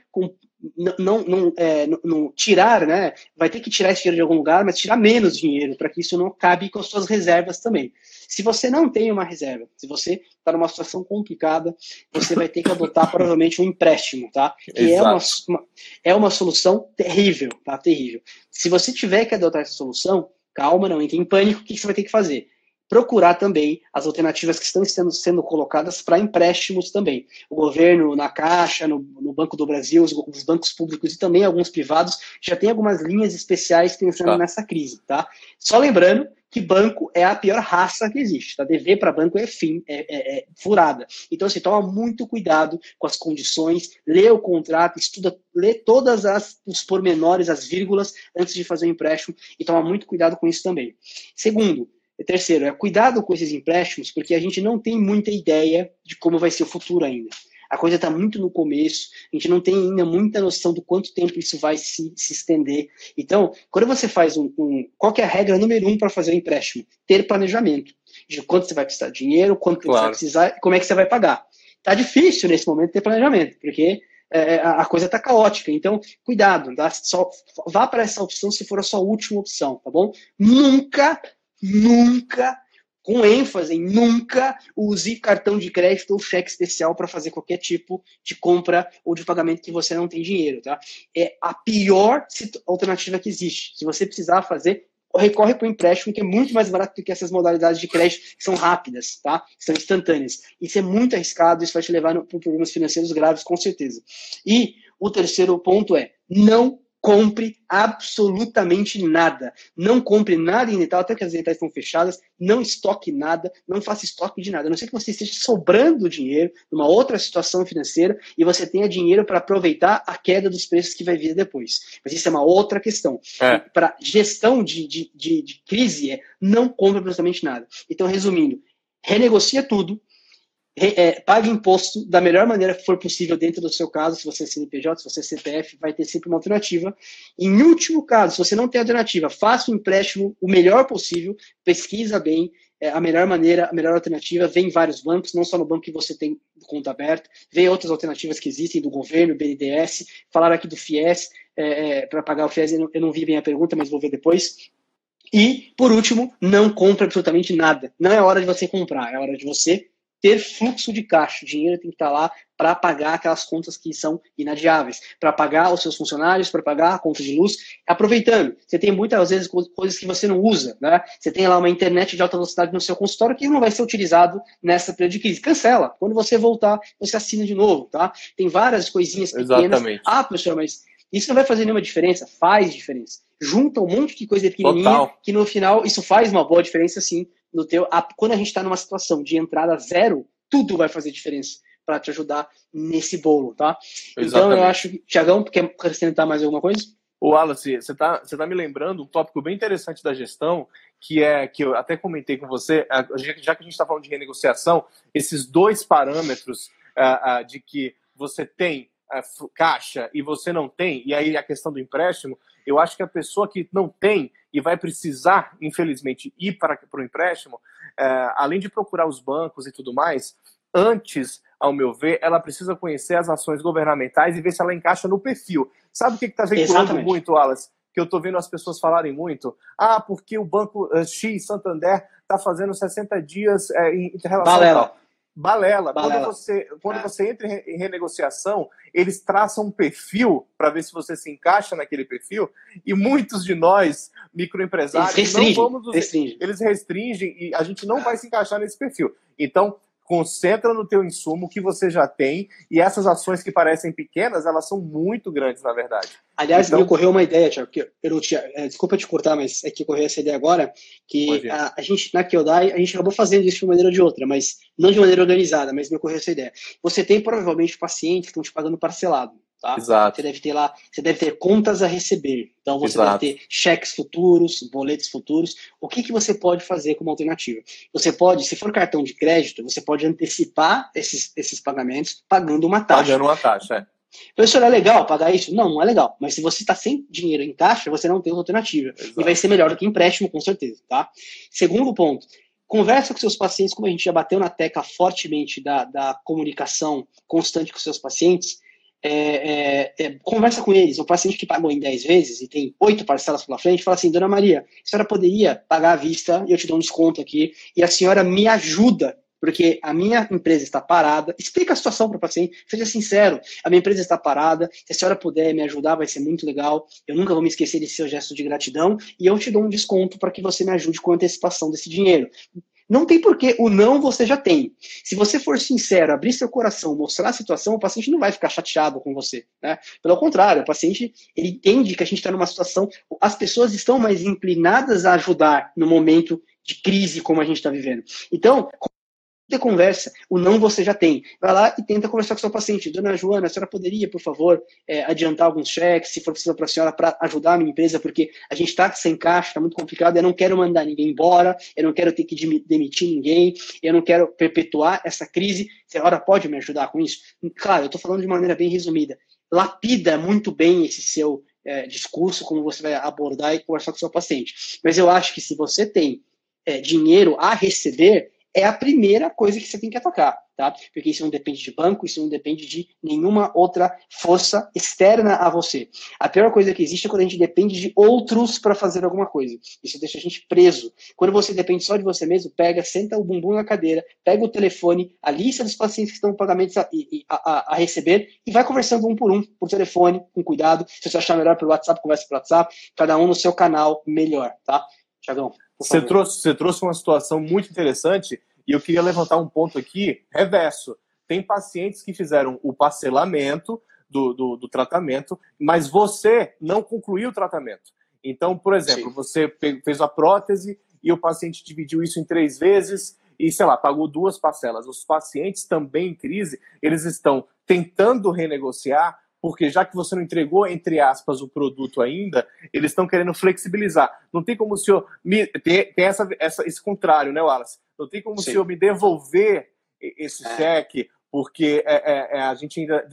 não, não, é, não, tirar, né? Vai ter que tirar esse dinheiro de algum lugar, mas tirar menos dinheiro para que isso não cabe com as suas reservas também. Se você não tem uma reserva, se você está numa situação complicada, você vai ter que adotar provavelmente um empréstimo, tá? Que é uma, uma, é uma solução terrível, tá? Terrível. Se você tiver que adotar essa solução, calma, não entre em pânico, o que você vai ter que fazer? Procurar também as alternativas que estão sendo, sendo colocadas para empréstimos também. O governo, na Caixa, no, no Banco do Brasil, os, os, bancos públicos e também alguns privados já tem algumas linhas especiais pensando tá. nessa crise, tá? Só lembrando que banco é a pior raça que existe. Tá? Dever para banco é fim, é, é, é, furada. Então, assim, toma muito cuidado com as condições, lê o contrato, estuda, lê todas as os pormenores, as vírgulas, antes de fazer o empréstimo, e toma muito cuidado com isso também. Segundo, terceiro, é cuidado com esses empréstimos, porque a gente não tem muita ideia de como vai ser o futuro ainda. A coisa está muito no começo, a gente não tem ainda muita noção do quanto tempo isso vai se, se estender. Então, quando você faz um, um. Qual é a regra número um para fazer um empréstimo? Ter planejamento. De quanto você vai precisar de dinheiro, quanto claro. você vai precisar, como é que você vai pagar. Tá difícil nesse momento ter planejamento, porque é, é a coisa está caótica. Então, cuidado, tá? Só, vá para essa opção se for a sua última opção, tá bom? Nunca, nunca com ênfase nunca use cartão de crédito ou cheque especial para fazer qualquer tipo de compra ou de pagamento que você não tem dinheiro, tá? É a pior alternativa que existe. Se você precisar fazer, recorre para o empréstimo, que é muito mais barato do que essas modalidades de crédito que são rápidas, tá? São instantâneas. Isso é muito arriscado, isso vai te levar para problemas financeiros graves, com certeza. E o terceiro ponto é, não compre absolutamente nada. Não compre nada em Natal, até que as Natais estão fechadas, não estoque nada, não faça estoque de nada. A não ser que você esteja sobrando dinheiro numa outra situação financeira e você tenha dinheiro para aproveitar a queda dos preços que vai vir depois. Mas isso é uma outra questão. É. Para gestão de, de, de, de crise é não compre absolutamente nada. Então, resumindo, renegocia tudo, é, pague imposto da melhor maneira que for possível dentro do seu caso, se você é CNPJ, se você é CPF, vai ter sempre uma alternativa. Em último caso, se você não tem alternativa, faça o empréstimo o melhor possível, pesquisa bem é, a melhor maneira, a melhor alternativa, vem em vários bancos, não só no banco que você tem conta aberta, vem outras alternativas que existem do governo, BNDES, falaram aqui do FIES, é, é, para pagar o FIES, eu não, eu não vi bem a pergunta, mas vou ver depois. E, por último, não compre absolutamente nada. Não é hora de você comprar, é hora de você ter fluxo de caixa. O dinheiro tem que estar lá para pagar aquelas contas que são inadiáveis, para pagar os seus funcionários, para pagar a conta de luz. Aproveitando, você tem muitas vezes coisas que você não usa, né? Você tem lá uma internet de alta velocidade no seu consultório que não vai ser utilizado nessa período de crise. Cancela. Quando você voltar, você assina de novo, tá? Tem várias coisinhas pequenas. Exatamente. Ah, professor, mas isso não vai fazer nenhuma diferença? Faz diferença. Junta um monte de coisa pequenininha Total. que no final isso faz uma boa diferença, sim, no teu. A, quando a gente está numa situação de entrada zero, tudo vai fazer diferença para te ajudar nesse bolo, tá? Exatamente. Então eu acho que. Tiagão, quer acrescentar mais alguma coisa? O Wallace, você está você tá me lembrando um tópico bem interessante da gestão, que é que eu até comentei com você, já que a gente está falando de renegociação, esses dois parâmetros uh, de que você tem caixa e você não tem, e aí a questão do empréstimo, eu acho que a pessoa que não tem e vai precisar, infelizmente, ir para, para o empréstimo, é, além de procurar os bancos e tudo mais, antes, ao meu ver, ela precisa conhecer as ações governamentais e ver se ela encaixa no perfil. Sabe o que está veiculando muito, Alas? Que eu estou vendo as pessoas falarem muito. Ah, porque o banco uh, X, Santander, está fazendo 60 dias é, em relação Balela balela. balela. Quando, você, quando você entra em renegociação, eles traçam um perfil para ver se você se encaixa naquele perfil. E muitos de nós, microempresários, eles restringem, não vamos. Restringem. Eles restringem e a gente não vai se encaixar nesse perfil. Então, concentra no teu insumo que você já tem e essas ações que parecem pequenas, elas são muito grandes, na verdade. Aliás, então... me ocorreu uma ideia, Tiago, que eu, é, desculpa te cortar, mas é que ocorreu essa ideia agora, que a, a, gente, na Kyodai, a gente acabou fazendo isso de uma maneira ou de outra, mas não de maneira organizada, mas me ocorreu essa ideia. Você tem provavelmente pacientes que estão te pagando parcelado. Tá? Exato. Você deve ter lá, você deve ter contas a receber. Então você Exato. deve ter cheques futuros, boletos futuros. O que, que você pode fazer como alternativa? Você pode, se for cartão de crédito, você pode antecipar esses, esses pagamentos pagando uma taxa. Pagando uma taxa, é. Professor, é legal pagar isso? Não, não é legal. Mas se você está sem dinheiro em caixa, você não tem outra alternativa. Exato. E vai ser melhor do que empréstimo, com certeza, tá? Segundo ponto, conversa com seus pacientes, como a gente já bateu na tecla fortemente da, da comunicação constante com seus pacientes, é, é, é, conversa com eles. O paciente que pagou em 10 vezes e tem oito parcelas pela frente, fala assim: Dona Maria, a senhora poderia pagar à vista e eu te dou um desconto aqui, e a senhora me ajuda, porque a minha empresa está parada. Explica a situação para o paciente, seja sincero: a minha empresa está parada, se a senhora puder me ajudar, vai ser muito legal. Eu nunca vou me esquecer desse seu gesto de gratidão, e eu te dou um desconto para que você me ajude com a antecipação desse dinheiro Não tem porquê. O não você já tem. Se você for sincero, abrir seu coração, mostrar a situação, o paciente não vai ficar chateado com você. Né? Pelo contrário, o paciente ele entende que a gente está numa situação. As pessoas estão mais inclinadas a ajudar no momento de crise como a gente está vivendo. Então, ter conversa. O não você já tem. Vai lá e tenta conversar com seu paciente. Dona Joana, a senhora poderia, por favor, é, adiantar alguns cheques, se for preciso para a senhora, para ajudar a minha empresa, porque a gente está sem caixa, está muito complicado, eu não quero mandar ninguém embora, eu não quero ter que demitir ninguém, eu não quero perpetuar essa crise. A senhora pode me ajudar com isso? Claro, eu estou falando de maneira bem resumida. Lapida muito bem esse seu é, discurso, como você vai abordar e conversar com seu paciente. Mas eu acho que se você tem é, dinheiro a receber, é a primeira coisa que você tem que atacar, tá? Porque isso não depende de banco, isso não depende de nenhuma outra força externa a você. A pior coisa que existe é quando a gente depende de outros para fazer alguma coisa. Isso deixa a gente preso. Quando você depende só de você mesmo, pega, senta o bumbum na cadeira, pega o telefone, a lista dos pacientes que estão pagamentos a, a, a, receber e vai conversando um por um, por telefone, com cuidado. Se você achar melhor pelo WhatsApp, conversa pelo WhatsApp, cada um no seu canal melhor, tá? Tiagão. Você trouxe, você trouxe uma situação muito interessante e eu queria levantar um ponto aqui, reverso. Tem pacientes que fizeram o parcelamento do, do, do tratamento, mas você não concluiu o tratamento. Então, por exemplo, Sim. você fez a prótese e o paciente dividiu isso em três vezes e, sei lá, pagou duas parcelas. Os pacientes também em crise, eles estão tentando renegociar, porque já que você não entregou, entre aspas, o produto ainda, eles estão querendo flexibilizar. Não tem como o senhor. Me, tem, tem essa, essa, esse contrário, né, Wallace? Não tem como Sim. o senhor me devolver esse é. cheque, porque é, é, é a gente ainda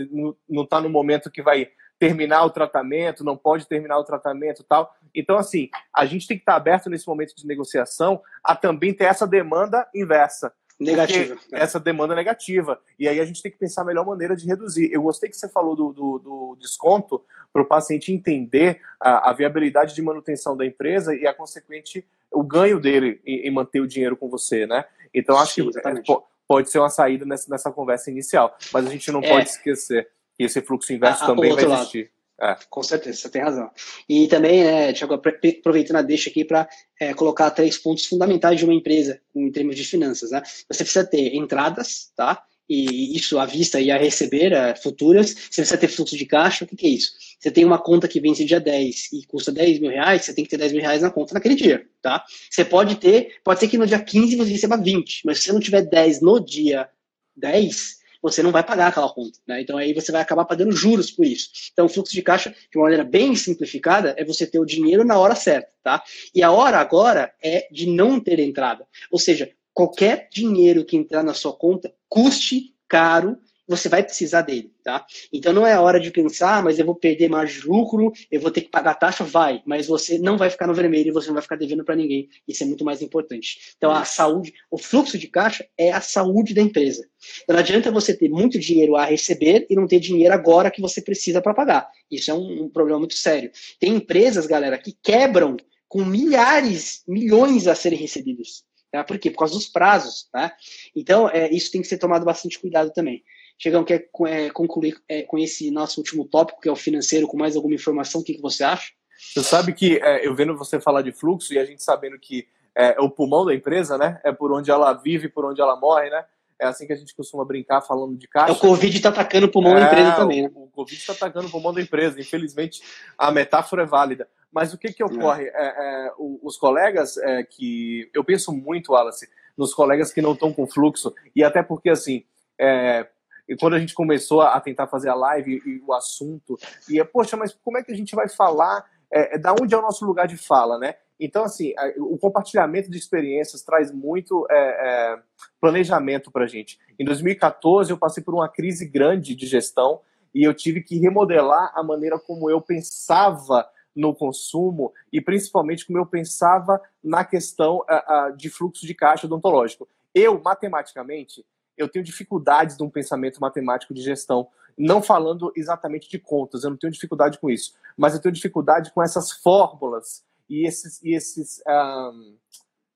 não está no momento que vai terminar o tratamento, não pode terminar o tratamento tal. Então, assim, a gente tem que estar aberto nesse momento de negociação a também ter essa demanda inversa. Negativa. É. Essa demanda negativa. E aí a gente tem que pensar a melhor maneira de reduzir. Eu gostei que você falou do, do, do desconto para o paciente entender a, a, viabilidade de manutenção da empresa e a consequente o ganho dele em, em manter o dinheiro com você, né? Então acho Sim, que é, pode ser uma saída nessa, nessa conversa inicial. Mas a gente não é. pode esquecer que esse fluxo inverso a, também vai existir. É. Com certeza, você tem razão. E também, né, Tiago, aproveitando a deixa aqui para é, colocar três pontos fundamentais de uma empresa em termos de finanças. Né? Você precisa ter entradas, tá? E isso à vista e a receber é, futuras. Você precisa ter fluxo de caixa. O que, que, é isso? Você tem uma conta que vence dia 10 e custa 10 mil reais, você tem que ter 10 mil reais na conta naquele dia, tá? Você pode ter, pode ser que no dia 15 você receba 20, mas se você não tiver 10 no dia 10, você não vai pagar aquela conta. Né? Então aí você vai acabar pagando juros por isso. Então, o fluxo de caixa, de uma maneira bem simplificada, é você ter o dinheiro na hora certa. Tá? E a hora agora é de não ter entrada. Ou seja, qualquer dinheiro que entrar na sua conta custe caro você vai precisar dele, tá? Então não é hora de pensar, ah, mas eu vou perder mais de lucro, eu vou ter que pagar taxa, vai, mas você não vai ficar no vermelho e você não vai ficar devendo para ninguém. Isso é muito mais importante. Então a saúde, o fluxo de caixa é a saúde da empresa. Então, não adianta você ter muito dinheiro a receber e não ter dinheiro agora que você precisa para pagar. Isso é um, um problema muito sério. Tem empresas, galera, que quebram com milhares, milhões a serem recebidos. Tá? Por quê? Por causa dos prazos. Tá? Então, é, isso tem que ser tomado bastante cuidado também. Chegão, quer é, concluir é, com esse nosso último tópico, que é o financeiro, com mais alguma informação? O que, que você acha? Você sabe que é, eu vendo você falar de fluxo e a gente sabendo que é, o pulmão da empresa, né? É por onde ela vive, por onde ela morre, né? É assim que a gente costuma brincar falando de caixa. É, o Covid está atacando o pulmão da empresa também, né? O, Covid está atacando o pulmão da empresa. Infelizmente, a metáfora é válida. Mas o que, que ocorre? É, os colegas que. Eu penso muito, Wallace, nos colegas que não estão com fluxo, e até porque, assim, é, e quando a gente começou a tentar fazer a live e, o assunto, e é, poxa, mas como é que a gente vai falar? É, é, da onde é o nosso lugar de fala, né? Então, assim, o compartilhamento de experiências traz muito é, é, planejamento para a gente. Em 2014, eu passei por uma crise grande de gestão e eu tive que remodelar a maneira como eu pensava no consumo e principalmente como eu pensava na questão uh, uh, de fluxo de caixa odontológico. Eu, matematicamente, eu tenho dificuldades de um pensamento matemático de gestão. Não falando exatamente de contas, eu não tenho dificuldade com isso, mas eu tenho dificuldade com essas fórmulas e esses, e esses um,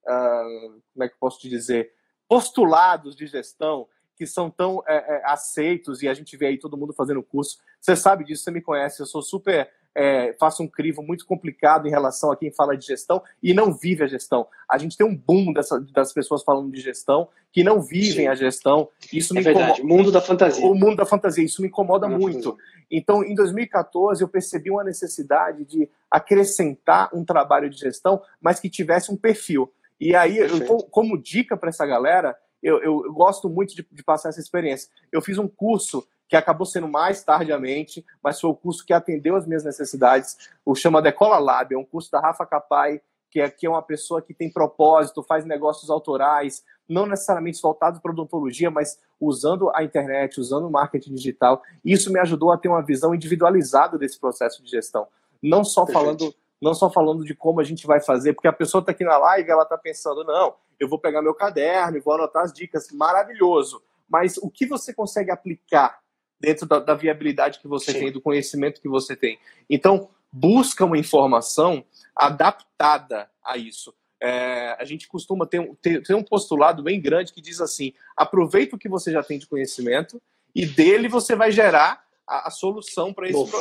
um, como é que posso te dizer, postulados de gestão que são tão é, é, aceitos e a gente vê aí todo mundo fazendo curso. Você sabe disso, você me conhece, eu sou super é, faço um crivo muito complicado em relação a quem fala de gestão e não vive a gestão. A gente tem um boom dessa, das pessoas falando de gestão que não vivem Sim. a gestão. Isso é me verdade. Incomoda. O mundo da fantasia. O mundo da fantasia. Isso me incomoda muito. Então, em 2014, eu percebi uma necessidade de acrescentar um trabalho de gestão, mas que tivesse um perfil. E aí, eu, como dica para essa galera, eu, eu, eu, gosto muito de, de passar essa experiência. Eu fiz um curso que acabou sendo mais tardiamente, mas foi o curso que atendeu as minhas necessidades. O chama Decola Lab, é um curso da Rafa Capai, que é, que é uma pessoa que tem propósito, faz negócios autorais, não necessariamente voltados para odontologia, mas usando a internet, usando o marketing digital. Isso me ajudou a ter uma visão individualizada desse processo de gestão. Não só falando não só falando de como a gente vai fazer, porque a pessoa está aqui na live, ela está pensando, não, eu vou pegar meu caderno e vou anotar as dicas, maravilhoso. Mas o que você consegue aplicar dentro da, da viabilidade que você Sim. tem, do conhecimento que você tem. Então, busca uma informação adaptada a isso. É, a gente costuma ter, ter, ter, um postulado bem grande que diz assim: aproveita o que você já tem de conhecimento e dele você vai gerar a, a solução para esse,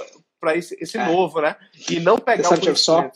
para esse, esse é. novo, né? E não pegar o. Só,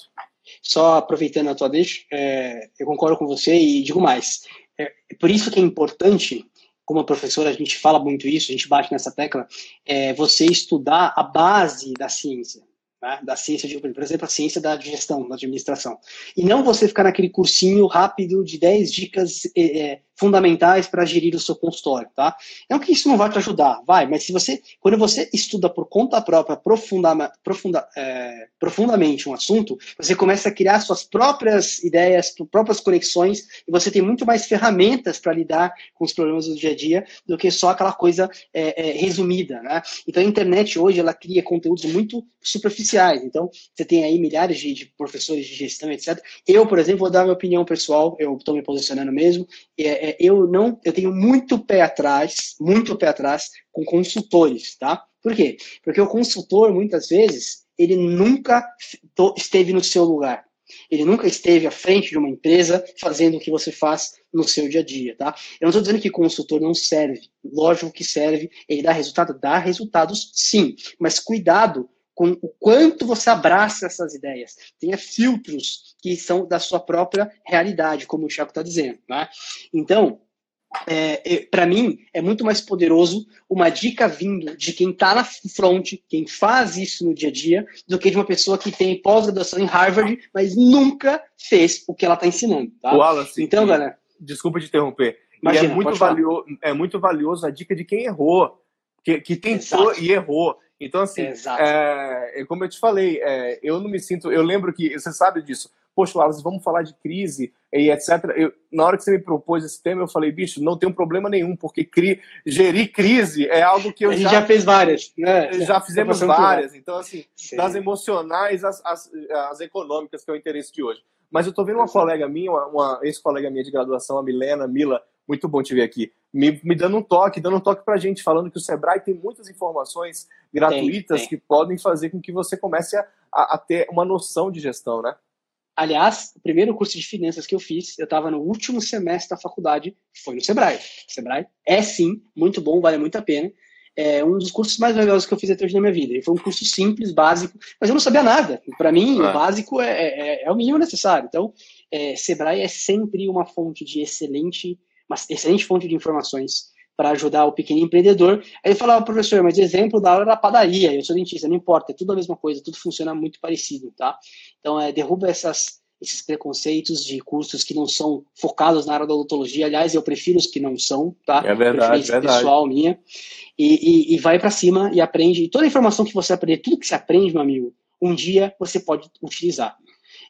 só aproveitando a tua deixa, é, eu concordo com você e digo mais. É, por isso que é importante como professora, a gente fala muito isso, a gente bate nessa tecla, é você estudar a base da ciência né, da ciência, de, por exemplo, a ciência da gestão, da administração. E não você ficar naquele cursinho rápido de 10 dicas é, fundamentais para gerir o seu consultório, tá? Não que isso não vai te ajudar, vai, mas se você, quando você estuda por conta própria, profunda, profunda, é, profundamente um assunto, você começa a criar suas próprias ideias, próprias conexões, e você tem muito mais ferramentas para lidar com os problemas do dia a dia do que só aquela coisa é, é, resumida, né? Então a internet hoje, ela cria conteúdos muito superficiais, então você tem aí milhares de, de professores de gestão, etc. Eu, por exemplo, vou dar minha opinião pessoal, eu estou me posicionando mesmo, é, é eu não, eu tenho muito pé atrás, muito pé atrás com consultores, tá? Por quê? Porque o consultor, muitas vezes, ele nunca esteve no seu lugar. Ele nunca esteve à frente de uma empresa fazendo o que você faz no seu dia a dia, tá? Eu não estou dizendo que consultor não serve. Lógico que serve. Ele dá resultado? Dá resultados, sim. Mas cuidado com o quanto você abraça essas ideias. Tenha filtros que são da sua própria realidade, como o Chaco está dizendo. Né? Então, é, é, para mim, é muito mais poderoso uma dica vindo de quem está na front, quem faz isso no dia a dia, do que de uma pessoa que tem pós-graduação em Harvard, mas nunca fez o que ela está ensinando. Tá? Wallace, então, galera. Desculpa te interromper. Imagina, é, muito valioso, é muito valioso a dica de quem errou, que, que tentou Exato. e errou. Então, assim, é, é, como eu te falei, é, eu não me sinto. Eu lembro que, você sabe disso, poxa, Wallace, vamos falar de crise e etc. Eu, na hora que você me propôs esse tema, eu falei, bicho, não tem um problema nenhum, porque cri, gerir crise é algo que eu A gente já, já fez várias, né? Já fizemos várias. Então, assim, Sim. das emocionais às, às, às, econômicas, que é o interesse de hoje. Mas eu estou vendo uma colega minha, uma, uma ex-colega minha de graduação, a Milena Mila, muito bom te ver aqui. Me, me dando um toque, dando um toque para a gente, falando que o Sebrae tem muitas informações gratuitas tem, tem. que podem fazer com que você comece a, a, a, ter uma noção de gestão, né? Aliás, o primeiro curso de finanças que eu fiz, eu estava no último semestre da faculdade, foi no Sebrae. O Sebrae é sim muito bom, vale muito a pena. É um dos cursos mais legais que eu fiz até hoje na minha vida. E foi um curso simples, básico, mas eu não sabia nada. Para mim, o é. básico é, é, é, o mínimo necessário. Então, é, Sebrae é sempre uma fonte de excelente uma excelente fonte de informações para ajudar o pequeno empreendedor. Aí ele falava, professor, mas exemplo da hora da padaria, eu sou dentista, não importa, é tudo a mesma coisa, tudo funciona muito parecido, tá? Então, é, derruba essas, esses preconceitos de cursos que não são focados na área da odontologia. Aliás, eu prefiro os que não são, tá? É verdade, é verdade. pessoal minha. E, e, e vai para cima e aprende. E toda a informação que você aprender, tudo que você aprende, meu amigo, um dia você pode utilizar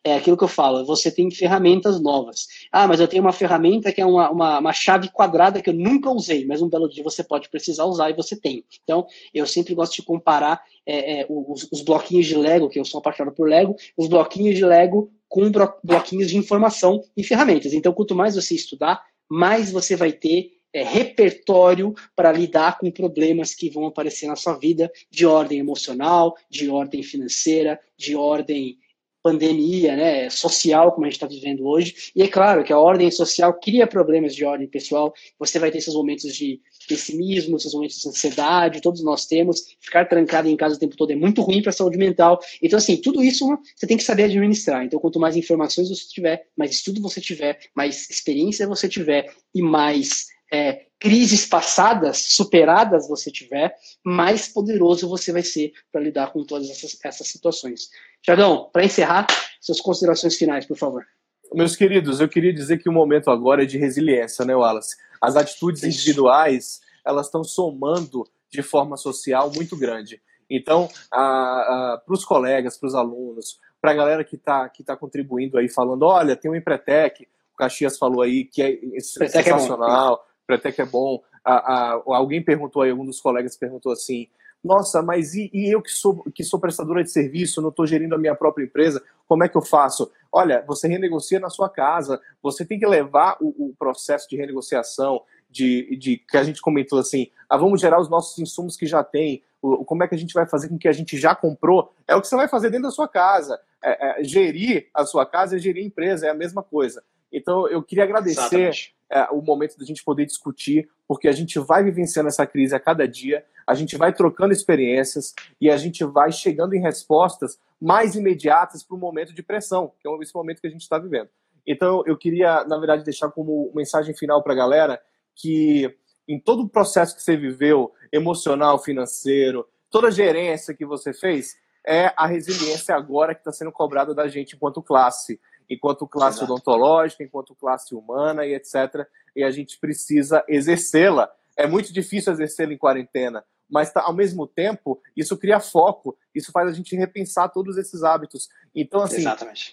é aquilo que eu falo, você tem ferramentas novas. Ah, mas eu tenho uma ferramenta que é uma, uma, uma, chave quadrada que eu nunca usei, mas um belo dia você pode precisar usar e você tem. Então, eu sempre gosto de comparar é, é, os, os, bloquinhos de Lego, que eu sou apaixonado por Lego, os bloquinhos de Lego com bloquinhos de informação e ferramentas. Então, quanto mais você estudar, mais você vai ter é, repertório para lidar com problemas que vão aparecer na sua vida de ordem emocional, de ordem financeira, de ordem pandemia né, social como a gente está vivendo hoje. E é claro que a ordem social cria problemas de ordem pessoal. Você vai ter seus momentos de pessimismo, seus momentos de ansiedade, todos nós temos. Ficar trancado em casa o tempo todo é muito ruim para a saúde mental. Então, assim, tudo isso você tem que saber administrar. Então, quanto mais informações você tiver, mais estudo você tiver, mais experiência você tiver e mais é, crises passadas superadas você tiver, mais poderoso você vai ser para lidar com todas essas, essas situações. Tiagão, para encerrar, suas considerações finais, por favor. Meus queridos, eu queria dizer que o momento agora é de resiliência, né, Wallace? As atitudes individuais, elas estão somando de forma social muito grande. Então, para os colegas, para os alunos, para a galera que está que tá contribuindo aí, falando, olha, tem um Empretec, o Caxias falou aí que é, é sensacional, é bom. Pretec é bom. A, a, alguém perguntou aí, um dos colegas perguntou assim, nossa, mas e, e, eu que sou, que sou prestadora de serviço, não estou gerindo a minha própria empresa, como é que eu faço? Olha, você renegocia na sua casa, você tem que levar o, o processo de renegociação, de, de, que a gente comentou assim, ah, vamos gerar os nossos insumos que já tem, o, como é que a gente vai fazer com que a gente já comprou, é o que você vai fazer dentro da sua casa. É, é, gerir a sua casa é gerir a empresa, é a mesma coisa. Então, eu queria agradecer é, o momento da gente poder discutir, porque a gente vai vivenciando essa crise a cada dia, a gente vai trocando experiências e a gente vai chegando em respostas mais imediatas para o momento de pressão, que é esse momento que a gente está vivendo. Então, eu queria, na verdade, deixar como mensagem final para a galera que em todo o processo que você viveu, emocional, financeiro, toda a gerência que você fez, é a resiliência agora que está sendo cobrada da gente enquanto classe enquanto classe Exato. odontológica, enquanto classe humana e etc. E a gente precisa exercê-la. É muito difícil exercê-la em quarentena, mas tá, ao mesmo tempo isso cria foco, isso faz a gente repensar todos esses hábitos. Então, assim,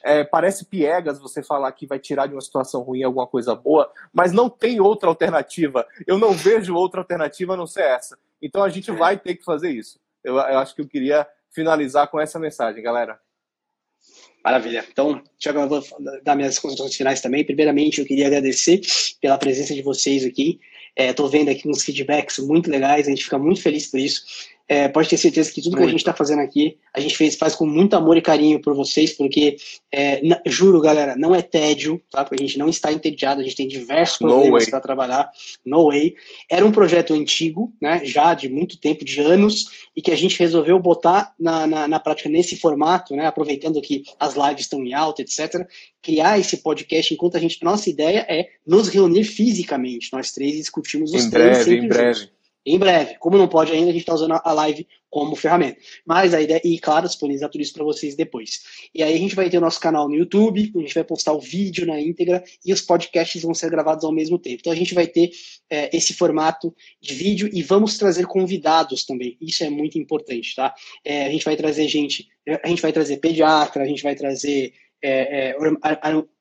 é, parece piegas você falar que vai tirar de uma situação ruim alguma coisa boa, mas não tem outra alternativa. Eu não vejo outra alternativa a não ser essa. Então a gente é. vai ter que fazer isso. Eu, eu acho que eu queria finalizar com essa mensagem, galera. Maravilha. Então, Tiago, eu vou dar minhas considerações finais também. Primeiramente, eu queria agradecer pela presença de vocês aqui. Estou é, vendo aqui uns feedbacks muito legais, a gente fica muito feliz por isso. É, pode ter certeza que tudo muito. que a gente está fazendo aqui, a gente fez, faz com muito amor e carinho por vocês, porque, é, juro, galera, não é tédio, tá? Porque a gente não está entediado, a gente tem diversos problemas para trabalhar. No way. Era um projeto antigo, né? Já de muito tempo, de anos, e que a gente resolveu botar na, na, na prática nesse formato, né? Aproveitando que as lives estão em alta, etc. Criar esse podcast enquanto a gente. Nossa ideia é nos reunir fisicamente, nós três discutimos os em temas breve, sempre em breve. Em breve. Como não pode ainda, a gente está usando a live como ferramenta. Mas a ideia, e claro, disponibilizar tudo isso para vocês depois. E aí a gente vai ter o nosso canal no YouTube, a gente vai postar o vídeo na íntegra e os podcasts vão ser gravados ao mesmo tempo. Então a gente vai ter é, esse formato de vídeo e vamos trazer convidados também. Isso é muito importante, tá? É, a gente vai trazer gente, a gente vai trazer pediatra, a gente vai trazer é, é,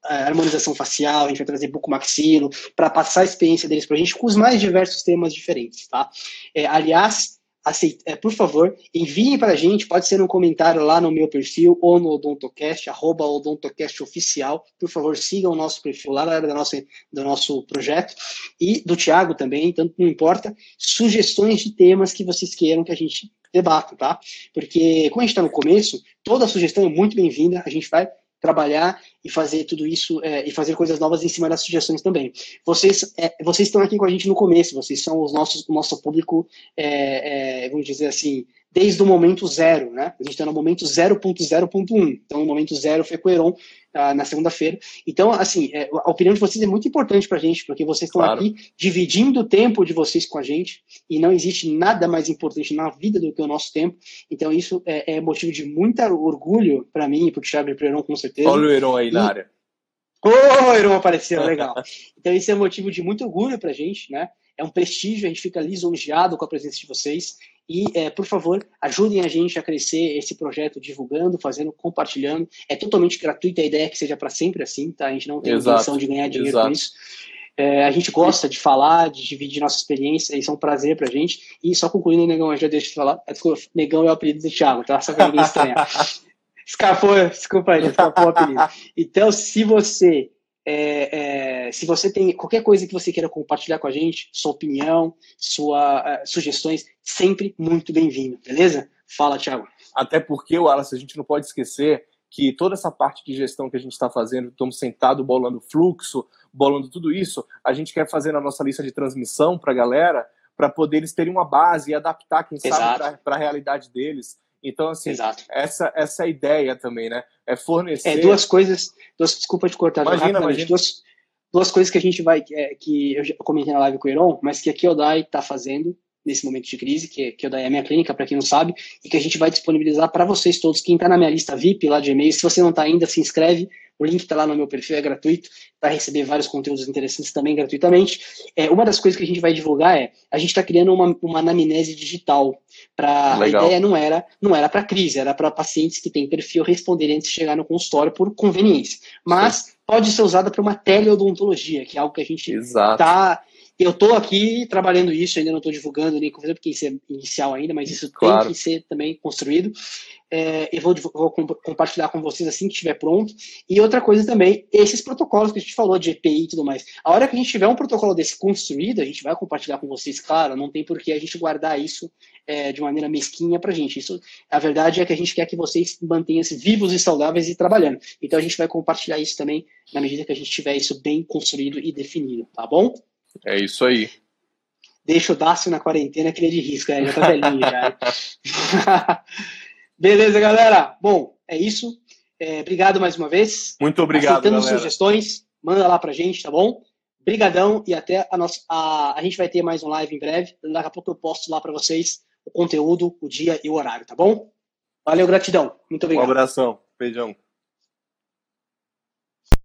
harmonização facial, a gente vai trazer bucomaxilo, para passar a experiência deles para a gente com os mais diversos temas diferentes, tá? É, aliás, aceite, é, por favor, enviem para a gente, pode ser um comentário lá no meu perfil ou no Odontocast, arroba Odontocast oficial, por favor, sigam o nosso perfil lá da nossa, do nosso projeto, e do Tiago também, tanto não importa, sugestões de temas que vocês queiram que a gente debata, tá? Porque, como a gente está no começo, toda sugestão é muito bem-vinda, a gente vai trabalhar e fazer tudo isso é, e fazer coisas novas em cima das sugestões também. Vocês, é, vocês estão aqui com a gente no começo, vocês são os nossos, o nosso público, é, é vamos dizer assim, desde o momento zero, né? A gente está no momento 0.0.1. Então, o momento zero foi com o Heron uh, na segunda-feira. Então, assim, é, a opinião de vocês é muito importante para a gente, porque vocês estão claro. aqui dividindo o tempo de vocês com a gente, e não existe nada mais importante na vida do que o nosso tempo. Então, isso é, é motivo de muito orgulho para mim e para o Thiago e para o Heron, com certeza. Olha o Heron aí e... na área. Ô, oh, Heron apareceu, legal. então, isso é motivo de muito orgulho para a gente, né? É um prestígio, a gente fica lisonjeado com a presença de vocês. E, é, por favor, ajudem a gente a crescer esse projeto divulgando, fazendo, compartilhando. É totalmente gratuito, a ideia é que seja para sempre assim, tá? A gente não tem Exato. intenção de ganhar dinheiro Exato. com isso. É, a gente gosta de falar, de dividir nossa experiência, isso é um prazer pra gente. E só concluindo, Negão, eu já deixo de falar. Desculpa, Negão é o apelido do Thiago, tá? Só que ninguém estranha. Escapou, desculpa aí, escapou o apelido. Então, se você é, é, se você tem qualquer coisa que você queira compartilhar com a gente, sua opinião, suas uh, sugestões, sempre muito bem-vindo, beleza? Fala, Thiago. Até porque, Wallace, a gente não pode esquecer que toda essa parte de gestão que a gente está fazendo, estamos sentados bolando fluxo, bolando tudo isso, a gente quer fazer na nossa lista de transmissão para a galera, para poder eles terem uma base e adaptar, quem Exato. sabe, para a realidade deles. Então, assim, Exato. essa, essa ideia também, né? É fornecer. É duas coisas. Duas, desculpa te cortar. Imagina, imagina. Duas, duas coisas que a gente vai. É, que eu já comentei na live com o Heron, mas que a Kyodai está fazendo nesse momento de crise, que, que Kyodai é a minha clínica, para quem não sabe, e que a gente vai disponibilizar para vocês todos. Quem está na minha lista VIP lá de e-mail, se você não está ainda, se inscreve. O link está lá no meu perfil, é gratuito, para receber vários conteúdos interessantes também gratuitamente. É, uma das coisas que a gente vai divulgar é a gente está criando uma, uma anamnese digital. Pra, a ideia não era não era para crise, era para pacientes que têm perfil responderem antes de chegar no consultório por conveniência. Mas Sim. pode ser usada para uma teleodontologia, que é algo que a gente está eu estou aqui trabalhando isso, ainda não estou divulgando nem confirmando, porque isso é inicial ainda, mas isso claro. tem que ser também construído. É, eu vou, vou, compartilhar com vocês assim que estiver pronto. E outra coisa também, esses protocolos que a gente falou de EPI e tudo mais. A hora que a gente tiver um protocolo desse construído, a gente vai compartilhar com vocês, claro, não tem por que a gente guardar isso é, de maneira mesquinha para a gente. Isso, a verdade é que a gente quer que vocês mantenham-se vivos e saudáveis e trabalhando. Então a gente vai compartilhar isso também na medida que a gente tiver isso bem construído e definido, tá bom? É isso aí. Deixa o Dácio na quarentena que ele é de risco, é, já tá velhinho já. Beleza, galera. Bom, é isso. É, obrigado mais uma vez. Muito obrigado, Aceitando galera. sugestões, manda lá pra gente, tá bom? Brigadão e até a nossa a, a gente vai ter mais um live em breve. Daqui a pouco eu posto lá para vocês o conteúdo, o dia e o horário, tá bom? Valeu, gratidão. Muito obrigado. Um abração. Beijão.